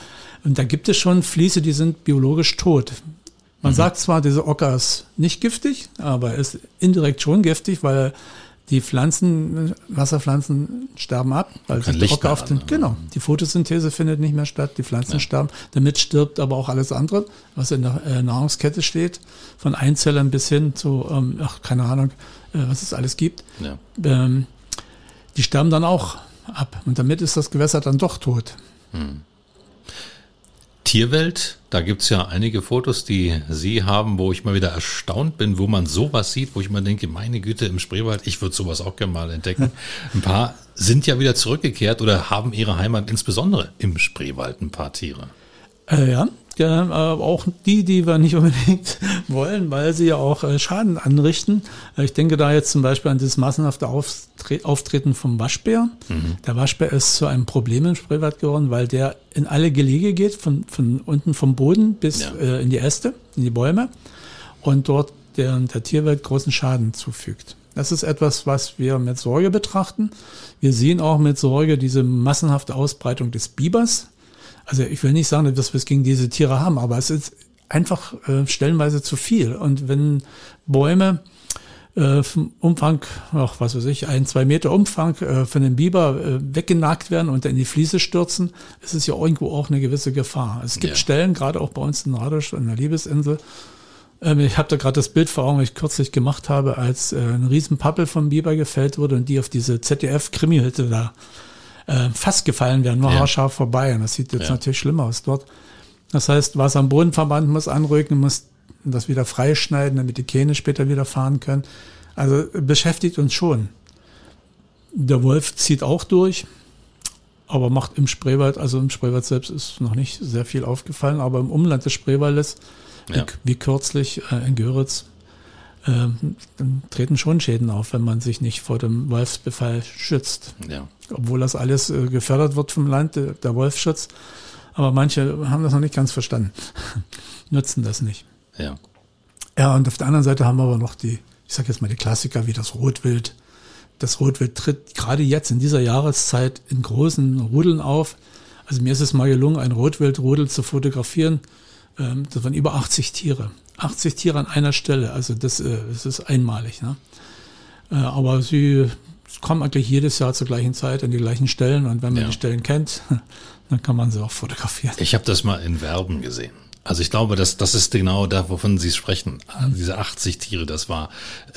Und da gibt es schon Fließe, die sind biologisch tot. Man sagt zwar, diese Ocker ist nicht giftig, aber ist indirekt schon giftig, weil die Pflanzen, Wasserpflanzen sterben ab, weil Ocker mehr auf den, genau, die Photosynthese findet nicht mehr statt, die Pflanzen sterben, damit stirbt aber auch alles andere, was in der äh, Nahrungskette steht, von Einzellern bis hin zu, ähm, ach, keine Ahnung, äh, was es alles gibt Ja. ähm, die sterben dann auch ab. Und damit ist das Gewässer dann doch tot. Tierwelt, da gibt's ja einige Fotos, die Sie haben, wo ich mal wieder erstaunt bin, wo man sowas sieht, wo ich mal denke, meine Güte, im Spreewald, ich würde sowas auch gerne mal entdecken. Ein paar sind ja wieder zurückgekehrt oder haben ihre Heimat insbesondere im Spreewald, ein paar Tiere. Äh, ja, ja aber auch die, die wir nicht unbedingt wollen, weil sie ja auch äh, Schaden anrichten. Äh, ich denke da jetzt zum Beispiel an dieses massenhafte Auftre Auftreten vom Waschbär. Der Waschbär ist zu einem Problem im Spreewald geworden, weil der in alle Gelege geht, von, von unten vom Boden bis Ja. äh, in die Äste, in die Bäume und dort der, der Tierwelt großen Schaden zufügt. Das ist etwas, was wir mit Sorge betrachten. Wir sehen auch mit Sorge diese massenhafte Ausbreitung des Bibers. Also ich will nicht sagen, dass wir es gegen diese Tiere haben, aber es ist einfach äh, stellenweise zu viel. Und wenn Bäume äh, vom Umfang, ach, was weiß ich, ein, zwei Meter Umfang äh, von dem Biber äh, weggenagt werden und dann in die Fliese stürzen, ist es ja irgendwo auch eine gewisse Gefahr. Es gibt Ja. Stellen, gerade auch bei uns in Radisch, an der Liebesinsel, ähm, ich habe da gerade das Bild vor Augen, was ich kürzlich gemacht habe, als äh, ein Riesenpappel vom Biber gefällt wurde und die auf diese ZDF-Krimi-Hütte da äh, fast gefallen wären, nur Ja. haarscharf vorbei. Und das sieht jetzt Ja. natürlich schlimmer aus dort. Das heißt, Wasser am Bodenverband muss anrücken, muss das wieder freischneiden, damit die Kähne später wieder fahren können. Also beschäftigt uns schon. Der Wolf zieht auch durch, aber macht im Spreewald, also im Spreewald selbst ist noch nicht sehr viel aufgefallen, aber im Umland des Spreewaldes, Ja. wie, kürzlich äh, in Göritz, äh, dann treten schon Schäden auf, wenn man sich nicht vor dem Wolfsbefall schützt Ja. Obwohl das alles äh, gefördert wird vom Land, der, der Wolfschutz. Aber manche haben das noch nicht ganz verstanden, nutzen das nicht. Ja. Ja, und auf der anderen Seite haben wir aber noch die, ich sage jetzt mal die Klassiker wie das Rotwild. Das Rotwild tritt gerade jetzt in dieser Jahreszeit in großen Rudeln auf. Also mir ist es mal gelungen, ein Rotwildrudel zu fotografieren. Ähm, das waren über 80 Tiere. 80 Tiere an einer Stelle. Also das, äh, das ist einmalig. Ne? Äh, aber sie kommen eigentlich jedes Jahr zur gleichen Zeit an die gleichen Stellen. Und wenn man Ja. die Stellen kennt, dann kann man sie auch fotografieren. Ich habe das mal in Verben gesehen. Also ich glaube, das, das ist genau da, wovon Sie sprechen. Diese 80 Tiere, das war,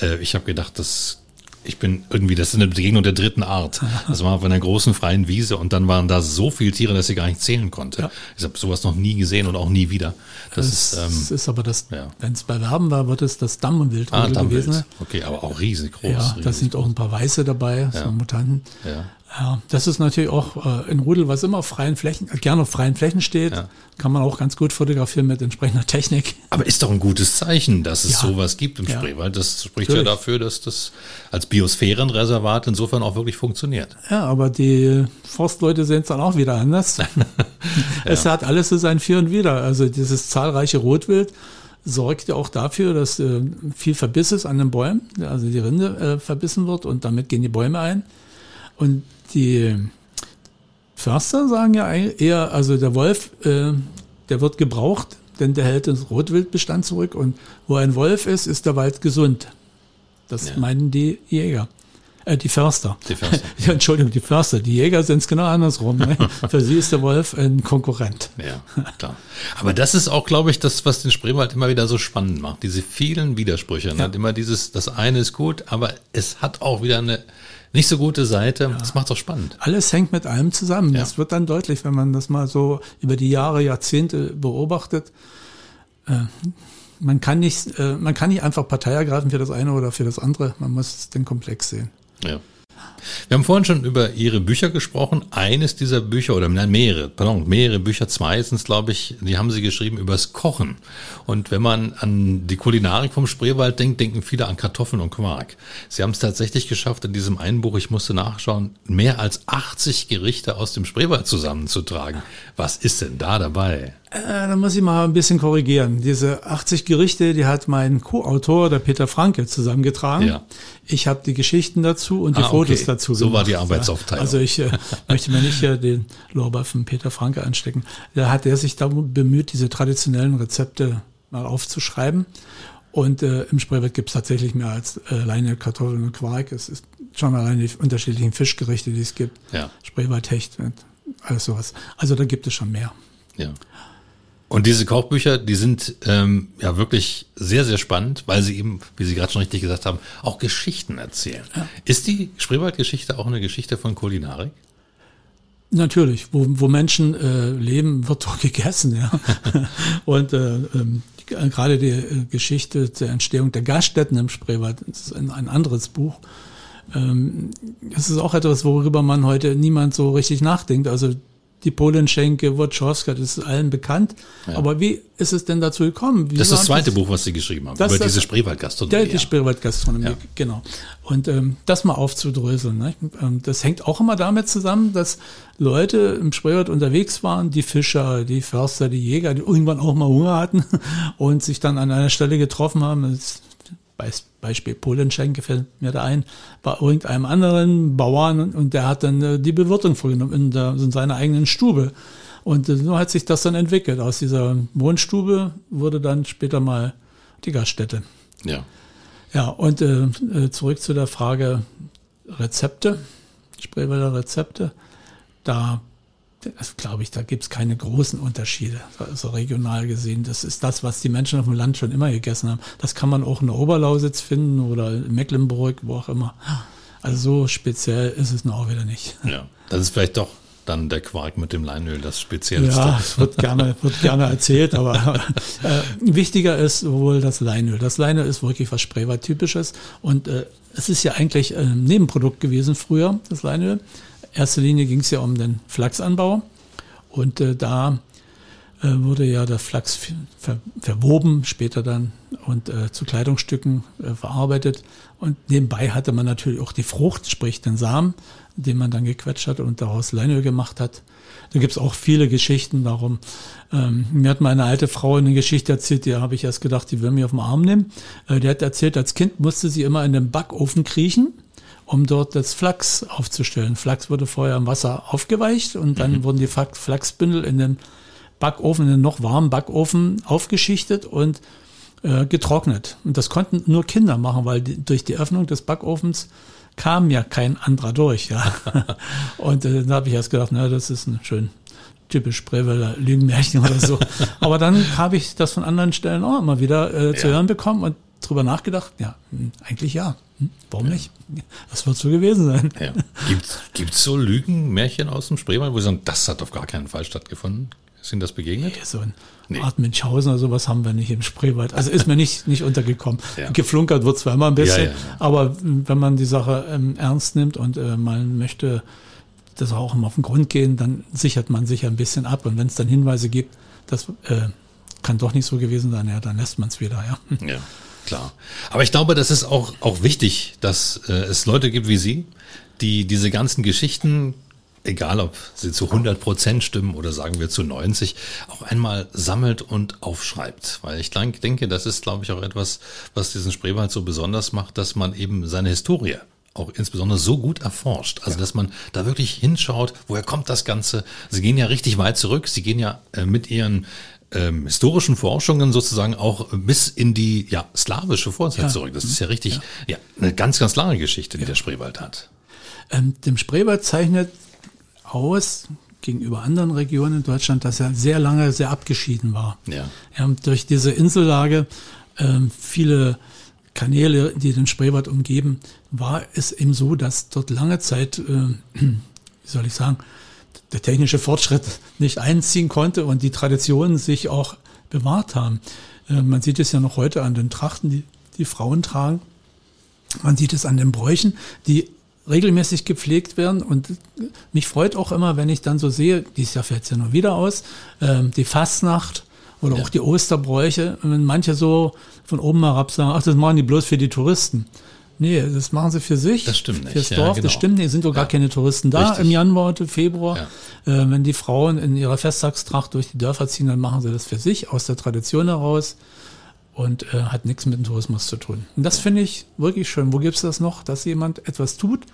äh, ich habe gedacht, das, ich bin irgendwie, das ist eine Begegnung der dritten Art. Das war auf einer großen freien Wiese und dann waren da so viele Tiere, dass ich gar nicht zählen konnte. Ja. Ich habe sowas noch nie gesehen und auch nie wieder. Das, Das, ist, ähm, ist aber das, ja. wenn es bei Werben war, wird es das Dammwildrudel ah, Dammwild. gewesen. Okay, aber auch riesig groß. Ja, riesig da sind auch ein paar Weiße dabei, Ja. so Mutanten. Ja. Ja, das ist natürlich auch äh, ein Rudel, was immer auf freien Flächen, äh, gerne auf freien Flächen steht. Ja. Kann man auch ganz gut fotografieren mit entsprechender Technik. Aber ist doch ein gutes Zeichen, dass es Ja. sowas gibt im Ja. Spreewald. Das spricht Natürlich. ja dafür, dass das als Biosphärenreservat insofern auch wirklich funktioniert. Ja, aber die Forstleute sehen es dann auch wieder anders. Es hat alles so sein Für und Wider. Also dieses zahlreiche Rotwild sorgt ja auch dafür, dass äh, viel Verbiss ist an den Bäumen, also die Rinde äh, verbissen wird und damit gehen die Bäume ein. Und die Förster sagen ja eher, also der Wolf, äh, der wird gebraucht, denn der hält den Rotwildbestand zurück und wo ein Wolf ist, ist der Wald gesund. Das Ja. meinen die Jäger. Äh, die Förster. Die Förster. ja, Entschuldigung, die Förster. Die Jäger sind es genau andersrum. Ne? Für sie ist der Wolf ein Konkurrent. Ja, klar. Aber das ist auch, glaube ich, das, was den Spreewald immer wieder so spannend macht. Diese vielen Widersprüche. Ne? Ja. Immer dieses, das eine ist gut, aber es hat auch wieder eine nicht so gute Seite. Das macht auch spannend. Alles hängt mit allem zusammen. Ja. Das wird dann deutlich, wenn man das mal so über die Jahre, Jahrzehnte beobachtet. Äh, man kann nicht, äh, man kann nicht einfach Partei ergreifen für das eine oder für das andere. Man muss den Komplex sehen. Ja. Wir haben vorhin schon über Ihre Bücher gesprochen. Eines dieser Bücher, oder nein, mehrere, pardon, mehrere Bücher, zwei sind glaube ich, die haben Sie geschrieben übers Kochen. Und wenn man an die Kulinarik vom Spreewald denkt, denken viele an Kartoffeln und Quark. Sie haben es tatsächlich geschafft, in diesem einen Buch, ich musste nachschauen, mehr als 80 Gerichte aus dem Spreewald zusammenzutragen. Was ist denn da dabei? Äh, da muss ich mal ein bisschen korrigieren. Diese 80 Gerichte, die hat mein Co-Autor, der Peter Franke, zusammengetragen. Ja. Ich habe die Geschichten dazu und die Ah, okay. Fotos dazu So war die gemacht. Arbeitsaufteilung. Also ich äh, möchte mir nicht äh, den Lorbeer von Peter Franke anstecken. Da hat er sich darum bemüht, diese traditionellen Rezepte mal aufzuschreiben. Und äh, im Spreewald gibt es tatsächlich mehr als äh, alleine Kartoffeln und Quark. Es ist schon alleine die unterschiedlichen Fischgerichte, die es gibt. Ja. Spreewaldhecht und alles sowas. Also da gibt es schon mehr. Ja. Und diese Kochbücher, die sind ähm, ja wirklich sehr, sehr spannend, weil sie eben, wie Sie gerade schon richtig gesagt haben, auch Geschichten erzählen. Ist die Spreewald-Geschichte auch eine Geschichte von Kulinarik? Natürlich, wo, wo Menschen äh, leben, wird doch gegessen, ja. Und äh, ähm, äh, gerade die äh, Geschichte der Entstehung der Gaststätten im Spreewald, das ist ein, ein anderes Buch. Ähm, das ist auch etwas, worüber man heute niemand so richtig nachdenkt. Also die Polenschenke, Wojciechowska, das ist allen bekannt. Aber wie ist es denn dazu gekommen? Wie Das ist das zweite Buch, was Sie geschrieben haben, Das- über das- diese Spreewald-Gastronomie. die Spreewaldgastronomie, Ja. genau. Und ähm, das mal aufzudröseln. Ne? Ähm, das hängt auch immer damit zusammen, dass Leute im Spreewald unterwegs waren, die Fischer, die Förster, die Jäger, die irgendwann auch mal Hunger hatten und sich dann an einer Stelle getroffen haben. Das Beispiel Polenschenke fällt mir da ein, bei irgendeinem anderen Bauern und der hat dann äh, die Bewirtung vorgenommen in, der, in seiner eigenen Stube. Und äh, so hat sich das dann entwickelt. Aus dieser Wohnstube wurde dann später mal die Gaststätte. Ja. Ja, und äh, äh zurück zu der Frage Rezepte, Spreewälder Rezepte. Da also glaube ich, da gibt es keine großen Unterschiede, also regional gesehen. Das ist das, was die Menschen auf dem Land schon immer gegessen haben. Das kann man auch in der Oberlausitz finden oder in Mecklenburg, wo auch immer. Also so speziell ist es nur auch wieder nicht. Ja, das ist vielleicht doch dann der Quark mit dem Leinöl, das Speziellste. Ja, es wird gerne, wird gerne erzählt, aber äh, wichtiger ist wohl das Leinöl. Das Leinöl ist wirklich was Spreewald-typisches und äh, es ist ja eigentlich ein Nebenprodukt gewesen früher, das Leinöl. Erster Linie ging es ja um den Flachsanbau und äh, da äh, wurde ja der Flachs ver verwoben, später dann und äh, zu Kleidungsstücken äh, verarbeitet. Und nebenbei hatte man natürlich auch die Frucht, sprich den Samen, den man dann gequetscht hat und daraus Leinöl gemacht hat. Da gibt's auch viele Geschichten darum. Ähm, mir hat meine alte Frau eine Geschichte erzählt, die habe ich erst gedacht, die will mich auf den Arm nehmen. Äh, die hat erzählt, als Kind musste sie immer in den Backofen kriechen, um dort das Flachs aufzustellen. Flachs wurde vorher im Wasser aufgeweicht und dann mhm. wurden die Flachsbündel in den Backofen, in den noch warmen Backofen aufgeschichtet und äh, getrocknet. Und das konnten nur Kinder machen, weil die, durch die Öffnung des Backofens kam ja kein anderer durch. Ja. und äh, da habe ich erst gedacht, na, das ist ein schön typisch Spreewälder Lügenmärchen oder so. Aber dann habe ich das von anderen Stellen auch immer wieder äh, zu ja. hören bekommen und drüber nachgedacht, ja, hm, eigentlich ja. Hm, warum ja. nicht? Das wird so gewesen sein. Ja. Gibt es so Lügenmärchen aus dem Spreewald, wo Sie sagen, das hat auf gar keinen Fall stattgefunden? Ihnen das begegnet? Nee, so ein nee. Art Münchhausen oder sowas haben wir nicht im Spreewald. Also ist mir nicht, nicht untergekommen. Ja. Geflunkert wird zwar immer ein bisschen, ja, aber wenn man die Sache ähm, ernst nimmt und äh, man möchte das auch immer auf den Grund gehen, dann sichert man sich ein bisschen ab. Und wenn es dann Hinweise gibt, das äh, kann doch nicht so gewesen sein, ja, dann lässt man es wieder, ja. Ja, klar. Aber ich glaube, das ist auch, auch wichtig, dass äh, es Leute gibt wie Sie, die diese ganzen Geschichten egal ob sie zu 100 Prozent stimmen oder sagen wir zu 90, auch einmal sammelt und aufschreibt. Weil ich denke, das ist, glaube ich, auch etwas, was diesen Spreewald so besonders macht, dass man eben seine Historie auch insbesondere so gut erforscht. Also, dass man da wirklich hinschaut, woher kommt das Ganze? Sie gehen ja richtig weit zurück. Sie gehen ja äh, mit ihren ähm, historischen Forschungen sozusagen auch bis in die ja, slawische Vorzeit ja. zurück. Das ist ja richtig, ja. ja. eine ganz, ganz lange Geschichte, die der Spreewald hat. Ähm, dem Spreewald zeichnet aus gegenüber anderen Regionen in Deutschland, dass er sehr lange sehr abgeschieden war. Ja. durch diese Insellage, äh, viele Kanäle, die den Spreewald umgeben, war es eben so, dass dort lange Zeit, äh, wie soll ich sagen, der technische Fortschritt nicht einziehen konnte und die Traditionen sich auch bewahrt haben. Äh, man sieht es ja noch heute an den Trachten, die die Frauen tragen. Man sieht es an den Bräuchen, die regelmäßig gepflegt werden. Und mich freut auch immer, wenn ich dann so sehe, dieses Jahr fällt es ja nur wieder aus, äh, die Fastnacht oder ja. auch die Osterbräuche, wenn manche so von oben herab sagen, ach, das machen die bloß für die Touristen. Nee, das machen sie für sich. Das stimmt nicht. Fürs Dorf, ja, genau. das stimmt nicht. Sind doch gar ja. keine Touristen da Richtig. im Januar Februar. Ja. Äh, wenn die Frauen in ihrer Festtagstracht durch die Dörfer ziehen, dann machen sie das für sich, aus der Tradition heraus und äh, hat nichts mit dem Tourismus zu tun. Und das finde ich wirklich schön. Wo gibt es das noch, dass jemand etwas tut,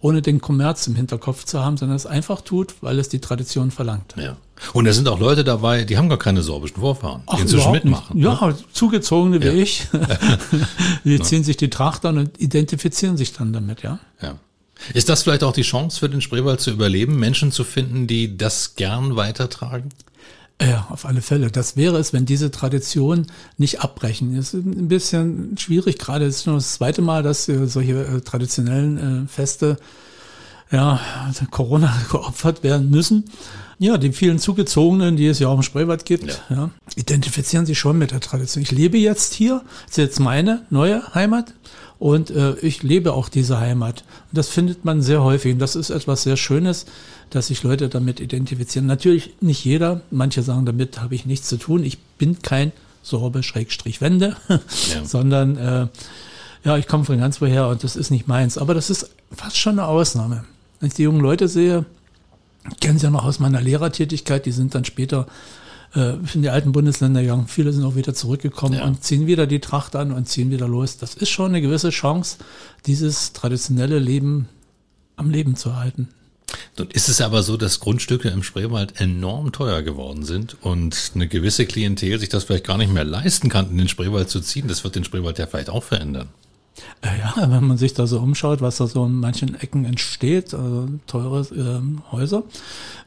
ohne den Kommerz im Hinterkopf zu haben, sondern es einfach tut, weil es die Tradition verlangt. Ja. Und da sind auch Leute dabei, die haben gar keine sorbischen Vorfahren, die Ach, inzwischen mitmachen. Ja, ne? zugezogene wie ja. ich. die ziehen sich die Tracht an und identifizieren sich dann damit, ja. Ja. Ist das vielleicht auch die Chance für den Spreewald zu überleben, Menschen zu finden, die das gern weitertragen? Ja, auf alle Fälle. Das wäre es, wenn diese Tradition nicht abbrechen. Es ist ein bisschen schwierig, gerade es ist nur das zweite Mal, dass äh, solche äh, traditionellen äh, Feste ja, Corona geopfert werden müssen. Ja, die vielen Zugezogenen, die es ja auch im Spreewald gibt, ja. ja identifizieren sich schon mit der Tradition. Ich lebe jetzt hier, das ist jetzt meine neue Heimat und äh, ich lebe auch diese Heimat. Und das findet man sehr häufig und das ist etwas sehr Schönes dass sich Leute damit identifizieren. Natürlich nicht jeder. Manche sagen, damit habe ich nichts zu tun. Ich bin kein Sorbe-Wende, ja. sondern äh, ja, ich komme von ganz woher und das ist nicht meins. Aber das ist fast schon eine Ausnahme. Wenn ich die jungen Leute sehe, kennen sie ja noch aus meiner Lehrertätigkeit, die sind dann später äh, in die alten Bundesländer gegangen. Viele sind auch wieder zurückgekommen ja. und ziehen wieder die Tracht an und ziehen wieder los. Das ist schon eine gewisse Chance, dieses traditionelle Leben am Leben zu halten. Nun ist es aber so, dass Grundstücke im Spreewald enorm teuer geworden sind und eine gewisse Klientel sich das vielleicht gar nicht mehr leisten kann, in den Spreewald zu ziehen. Das wird den Spreewald ja vielleicht auch verändern. Äh, ja, wenn man sich da so umschaut, was da so in manchen Ecken entsteht, also teure äh, Häuser,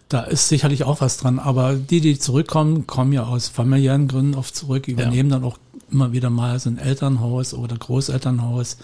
da ist sicherlich auch was dran. Aber die, die zurückkommen, kommen ja aus familiären Gründen oft zurück, übernehmen ja. dann auch immer wieder mal so ein Elternhaus oder Großelternhaus.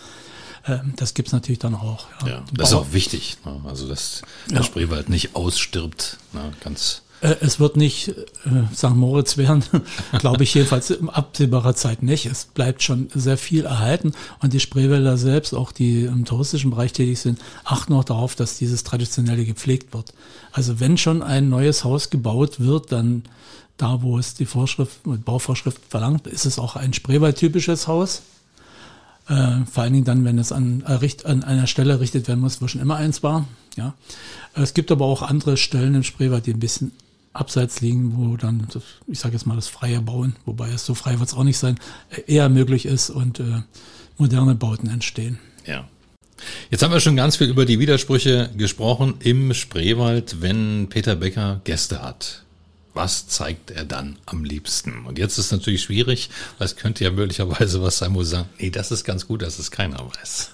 Ähm, das gibt's natürlich dann auch. Ja, ja das ist auch wichtig. Ne? Also, dass der ja. Spreewald nicht ausstirbt. Ne? Ganz es wird nicht äh, St. Moritz werden, glaube ich jedenfalls in absehbarer Zeit nicht. Es bleibt schon sehr viel erhalten und die Spreewälder selbst, auch die im touristischen Bereich tätig sind, achten auch darauf, dass dieses Traditionelle gepflegt wird. Also wenn schon ein neues Haus gebaut wird, dann da, wo es die Vorschrift, Bauvorschrift verlangt, ist es auch ein Spreewald-typisches Haus. Äh, vor allen Dingen dann, wenn es an, an einer Stelle errichtet werden muss, wo schon immer eins war. Ja. Es gibt aber auch andere Stellen im Spreewald, die ein bisschen abseits liegen, wo dann, ich sage jetzt mal, das freie Bauen, wobei es so frei wird es auch nicht sein, eher möglich ist und äh, moderne Bauten entstehen. Ja. Jetzt haben wir schon ganz viel über die Widersprüche gesprochen im Spreewald, wenn Peter Becker Gäste hat. Was zeigt er dann am liebsten? Und jetzt ist es natürlich schwierig, weil es könnte ja möglicherweise was sein, wo sie sagen, nee, das ist ganz gut, dass es keiner weiß.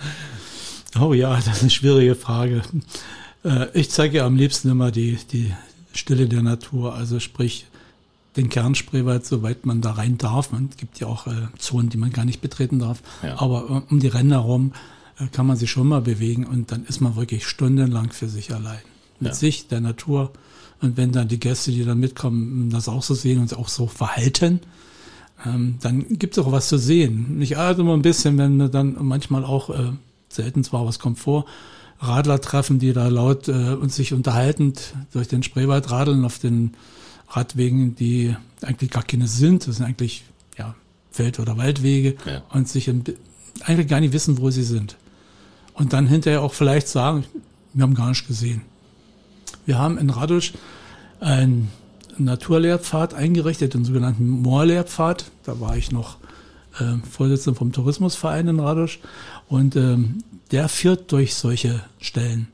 oh ja, das ist eine schwierige Frage. Äh, ich zeige ja am liebsten immer die, die Stille der Natur, also sprich den Kernspreewald, soweit man da rein darf. Man gibt ja auch äh, Zonen, die man gar nicht betreten darf. Ja. Aber äh, um die Ränder herum äh, kann man sich schon mal bewegen und dann ist man wirklich stundenlang für sich allein. Mit ja. sich, der Natur. Und wenn dann die Gäste, die da mitkommen, das auch so sehen und auch so verhalten, ähm, dann gibt es auch was zu sehen. Nicht alles immer ein bisschen, wenn man dann manchmal auch, äh, selten zwar was kommt vor, Radler treffen, die da laut äh, und sich unterhaltend durch den Spreewald radeln auf den Radwegen, die eigentlich gar keine sind. Das sind eigentlich ja, Feld- oder Waldwege ja. und sich in, eigentlich gar nicht wissen, wo sie sind. Und dann hinterher auch vielleicht sagen, wir haben gar nicht gesehen. Wir haben in Radusch einen Naturlehrpfad eingerichtet, den sogenannten Moorlehrpfad. Da war ich noch äh, Vorsitzender vom Tourismusverein in Radusch. Und ähm, der führt durch solche Stellen.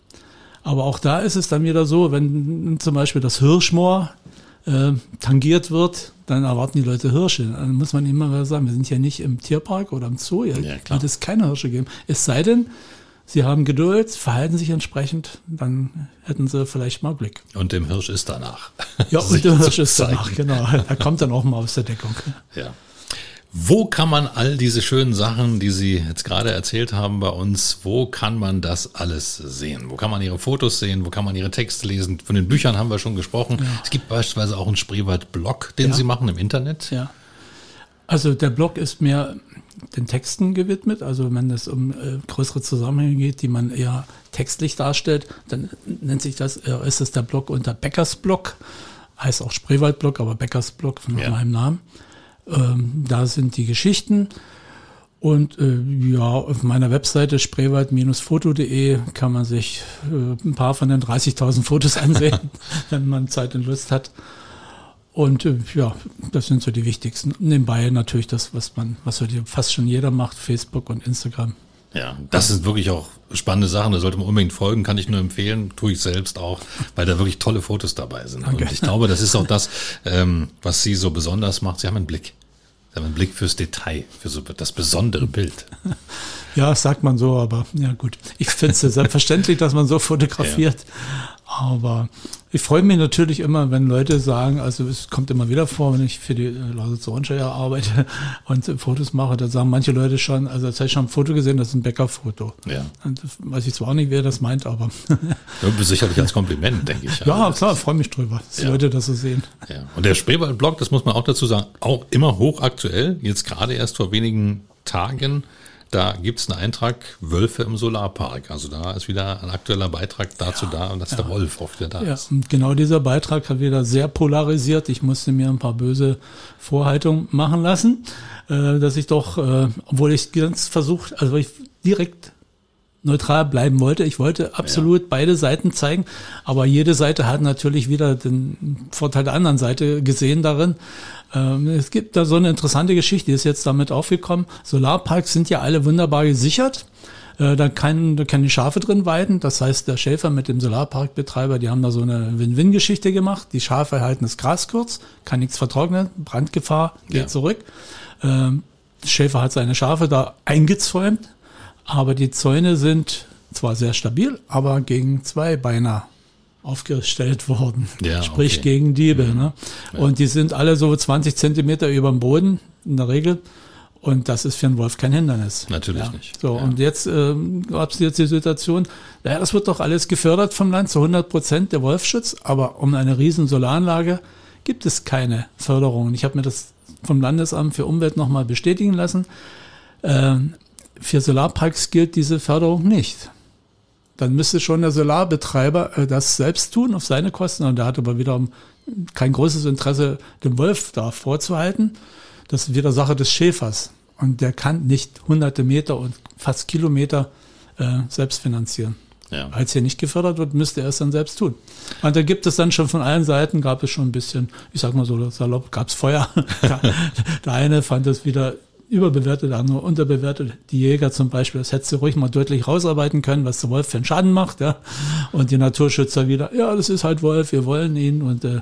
Aber auch da ist es dann wieder so, wenn zum Beispiel das Hirschmoor äh, tangiert wird, dann erwarten die Leute Hirsche. Dann muss man immer sagen, wir sind ja nicht im Tierpark oder im Zoo, hier ja, wird es keine Hirsche geben. Es sei denn, sie haben Geduld, verhalten sich entsprechend, dann hätten sie vielleicht mal Glück. Und dem Hirsch ist danach. Ja, und dem Hirsch ist danach, genau. Er kommt dann auch mal aus der Deckung. Ja. Wo kann man all diese schönen Sachen, die Sie jetzt gerade erzählt haben bei uns, wo kann man das alles sehen? Wo kann man Ihre Fotos sehen? Wo kann man Ihre Texte lesen? Von den Büchern haben wir schon gesprochen. Ja. Es gibt beispielsweise auch einen Spreewald-Blog, den ja. Sie machen im Internet. Ja. Also der Blog ist mehr den Texten gewidmet. Also wenn es um äh, größere Zusammenhänge geht, die man eher textlich darstellt, dann nennt sich das, äh, ist es der Blog unter Beckers Blog. Heißt auch Spreewald-Blog, aber Beckers Blog von ja. meinem Namen. Ähm, da sind die Geschichten. Und äh, ja, auf meiner Webseite spreewald-foto.de kann man sich äh, ein paar von den 30.000 Fotos ansehen, wenn man Zeit und Lust hat. Und äh, ja, das sind so die wichtigsten. Nebenbei natürlich das, was man, was heute fast schon jeder macht, Facebook und Instagram. Ja, das sind wirklich auch spannende Sachen. Da sollte man unbedingt folgen, kann ich nur empfehlen, tue ich selbst auch, weil da wirklich tolle Fotos dabei sind. Danke. Und ich glaube, das ist auch das, ähm, was Sie so besonders macht. Sie haben einen Blick. Einen Blick fürs Detail, für so das besondere Bild. Ja, sagt man so, aber ja gut. Ich finde es selbstverständlich, dass man so fotografiert. Ja. Aber ich freue mich natürlich immer, wenn Leute sagen, also es kommt immer wieder vor, wenn ich für die äh, Lausitz Orangeria arbeite und Fotos mache, da sagen manche Leute schon, also jetzt habe ich schon ein Foto gesehen, das ist ein Bäckerfoto. Ja. Und weiß ich zwar auch nicht, wer das meint, aber. ja, sicherlich als Kompliment, denke ich. Ja, also klar, freue mich drüber, dass die Leute das so sehen. Ja. Und der Spreewald-Blog, das muss man auch dazu sagen, auch immer hochaktuell, jetzt gerade erst vor wenigen Tagen da gibt es einen Eintrag Wölfe im Solarpark. Also da ist wieder ein aktueller Beitrag dazu ja, da, dass ja. der Wolf oft wieder da ja, ist. Und genau dieser Beitrag hat wieder sehr polarisiert. Ich musste mir ein paar böse Vorhaltungen machen lassen, äh, dass ich doch, äh, obwohl ich ganz versucht, also ich direkt neutral bleiben wollte. Ich wollte absolut ja. beide Seiten zeigen, aber jede Seite hat natürlich wieder den Vorteil der anderen Seite gesehen darin. Ähm, es gibt da so eine interessante Geschichte, die ist jetzt damit aufgekommen. Solarparks sind ja alle wunderbar gesichert. Äh, da, kann, da können die Schafe drin weiden. Das heißt, der Schäfer mit dem Solarparkbetreiber, die haben da so eine Win-Win-Geschichte gemacht. Die Schafe halten das Gras kurz, kann nichts vertrocknen, Brandgefahr geht Ja. zurück. Ähm, der Schäfer hat seine Schafe da eingezäumt, aber die Zäune sind zwar sehr stabil, aber gegen zwei Beiner aufgestellt worden. Ja, Sprich okay. gegen Diebe. Ne? Und die sind alle so 20 Zentimeter über dem Boden in der Regel. Und das ist für einen Wolf kein Hindernis. Natürlich ja. nicht. So, Ja. und jetzt ähm, gab es jetzt die Situation, ja, das wird doch alles gefördert vom Land zu 100 Prozent der Wolfschutz, aber um eine riesen Solaranlage gibt es keine Förderung. Ich habe mir das vom Landesamt für Umwelt nochmal bestätigen lassen. Ähm, für Solarparks gilt diese Förderung nicht. Dann müsste schon der Solarbetreiber äh, das selbst tun auf seine Kosten. Und der hat aber wiederum kein großes Interesse, den Wolf da vorzuhalten. Das ist wieder Sache des Schäfers. Und der kann nicht hunderte Meter und fast Kilometer äh, selbst finanzieren. Ja. Als hier nicht gefördert wird, müsste er es dann selbst tun. Und da gibt es dann schon von allen Seiten, gab es schon ein bisschen, ich sag mal so salopp, gab es Feuer. der, der eine fand es wieder überbewertet, der andere unterbewertet. Die Jäger zum Beispiel, das hättest du ruhig mal deutlich rausarbeiten können, was der Wolf für einen Schaden macht. Ja. Und die Naturschützer wieder, ja, das ist halt Wolf, wir wollen ihn und äh,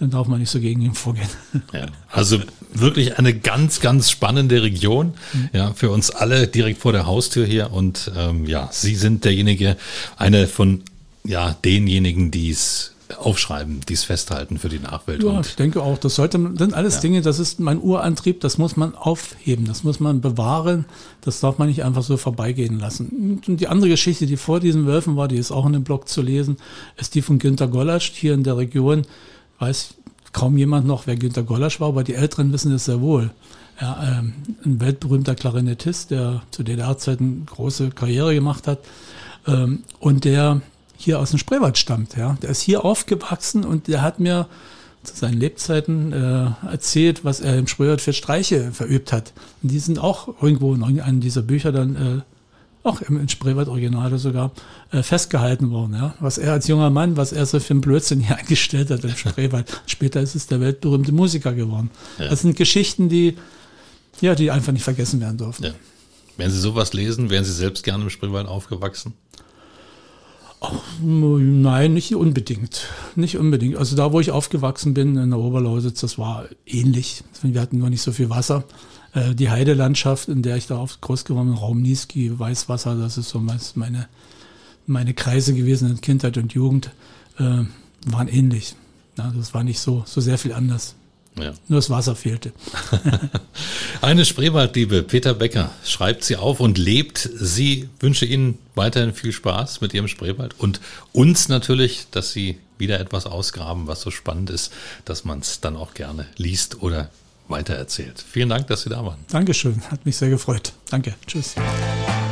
dann darf man nicht so gegen ihn vorgehen. Ja, also wirklich eine ganz, ganz spannende Region. Ja, für uns alle direkt vor der Haustür hier. Und ähm, ja, Sie sind derjenige, eine von ja denjenigen, die es aufschreiben, die es festhalten für die Nachwelt. Ja, Und ich denke auch, das sollte man, das sind alles Dinge, das ist mein Urantrieb, das muss man aufheben, das muss man bewahren, das darf man nicht einfach so vorbeigehen lassen. Und die andere Geschichte, die vor diesen Wölfen war, die ist auch in dem Blog zu lesen, ist die von Günter Gollasch hier in der Region. Weiß kaum jemand noch, wer Günter Gollasch war, aber die Älteren wissen es sehr wohl. Ja, ähm, ein weltberühmter Klarinettist, der zu DDR-Zeiten große Karriere gemacht hat ähm, und der hier aus dem Spreewald stammt. Ja. Der ist hier aufgewachsen und der hat mir zu seinen Lebzeiten äh, erzählt, was er im Spreewald für Streiche verübt hat. Und die sind auch irgendwo in irgendeinem dieser Bücher dann äh, auch im, im Spreewald-Original sogar äh, festgehalten worden. Ja. Was er als junger Mann, was er so für einen Blödsinn hier eingestellt hat im Spreewald. Später ist es der weltberühmte Musiker geworden. Ja. Das sind Geschichten, die ja, die einfach nicht vergessen werden dürfen. ja. Wenn Sie sowas lesen, wären Sie selbst gerne im Spreewald aufgewachsen? Nein, nicht unbedingt. Nicht unbedingt. Also da, wo ich aufgewachsen bin, in der Oberlausitz, das war ähnlich. Wir hatten nur nicht so viel Wasser. Äh, Die Heidelandschaft, in der ich da groß geworden bin, Raum Niesky, Weißwasser, das ist so meine, meine Kreise gewesen in Kindheit und Jugend, äh, waren ähnlich. Das war nicht so, so sehr viel anders. Ja. Nur das Wasser fehlte. Eine Spreewaldliebe, Peter Becker, schreibt sie auf und lebt. Sie wünsche Ihnen weiterhin viel Spaß mit Ihrem Spreewald und uns natürlich, dass Sie wieder etwas ausgraben, was so spannend ist, dass man es dann auch gerne liest oder weitererzählt. Vielen Dank, dass Sie da waren. Dankeschön, hat mich sehr gefreut. Danke, tschüss.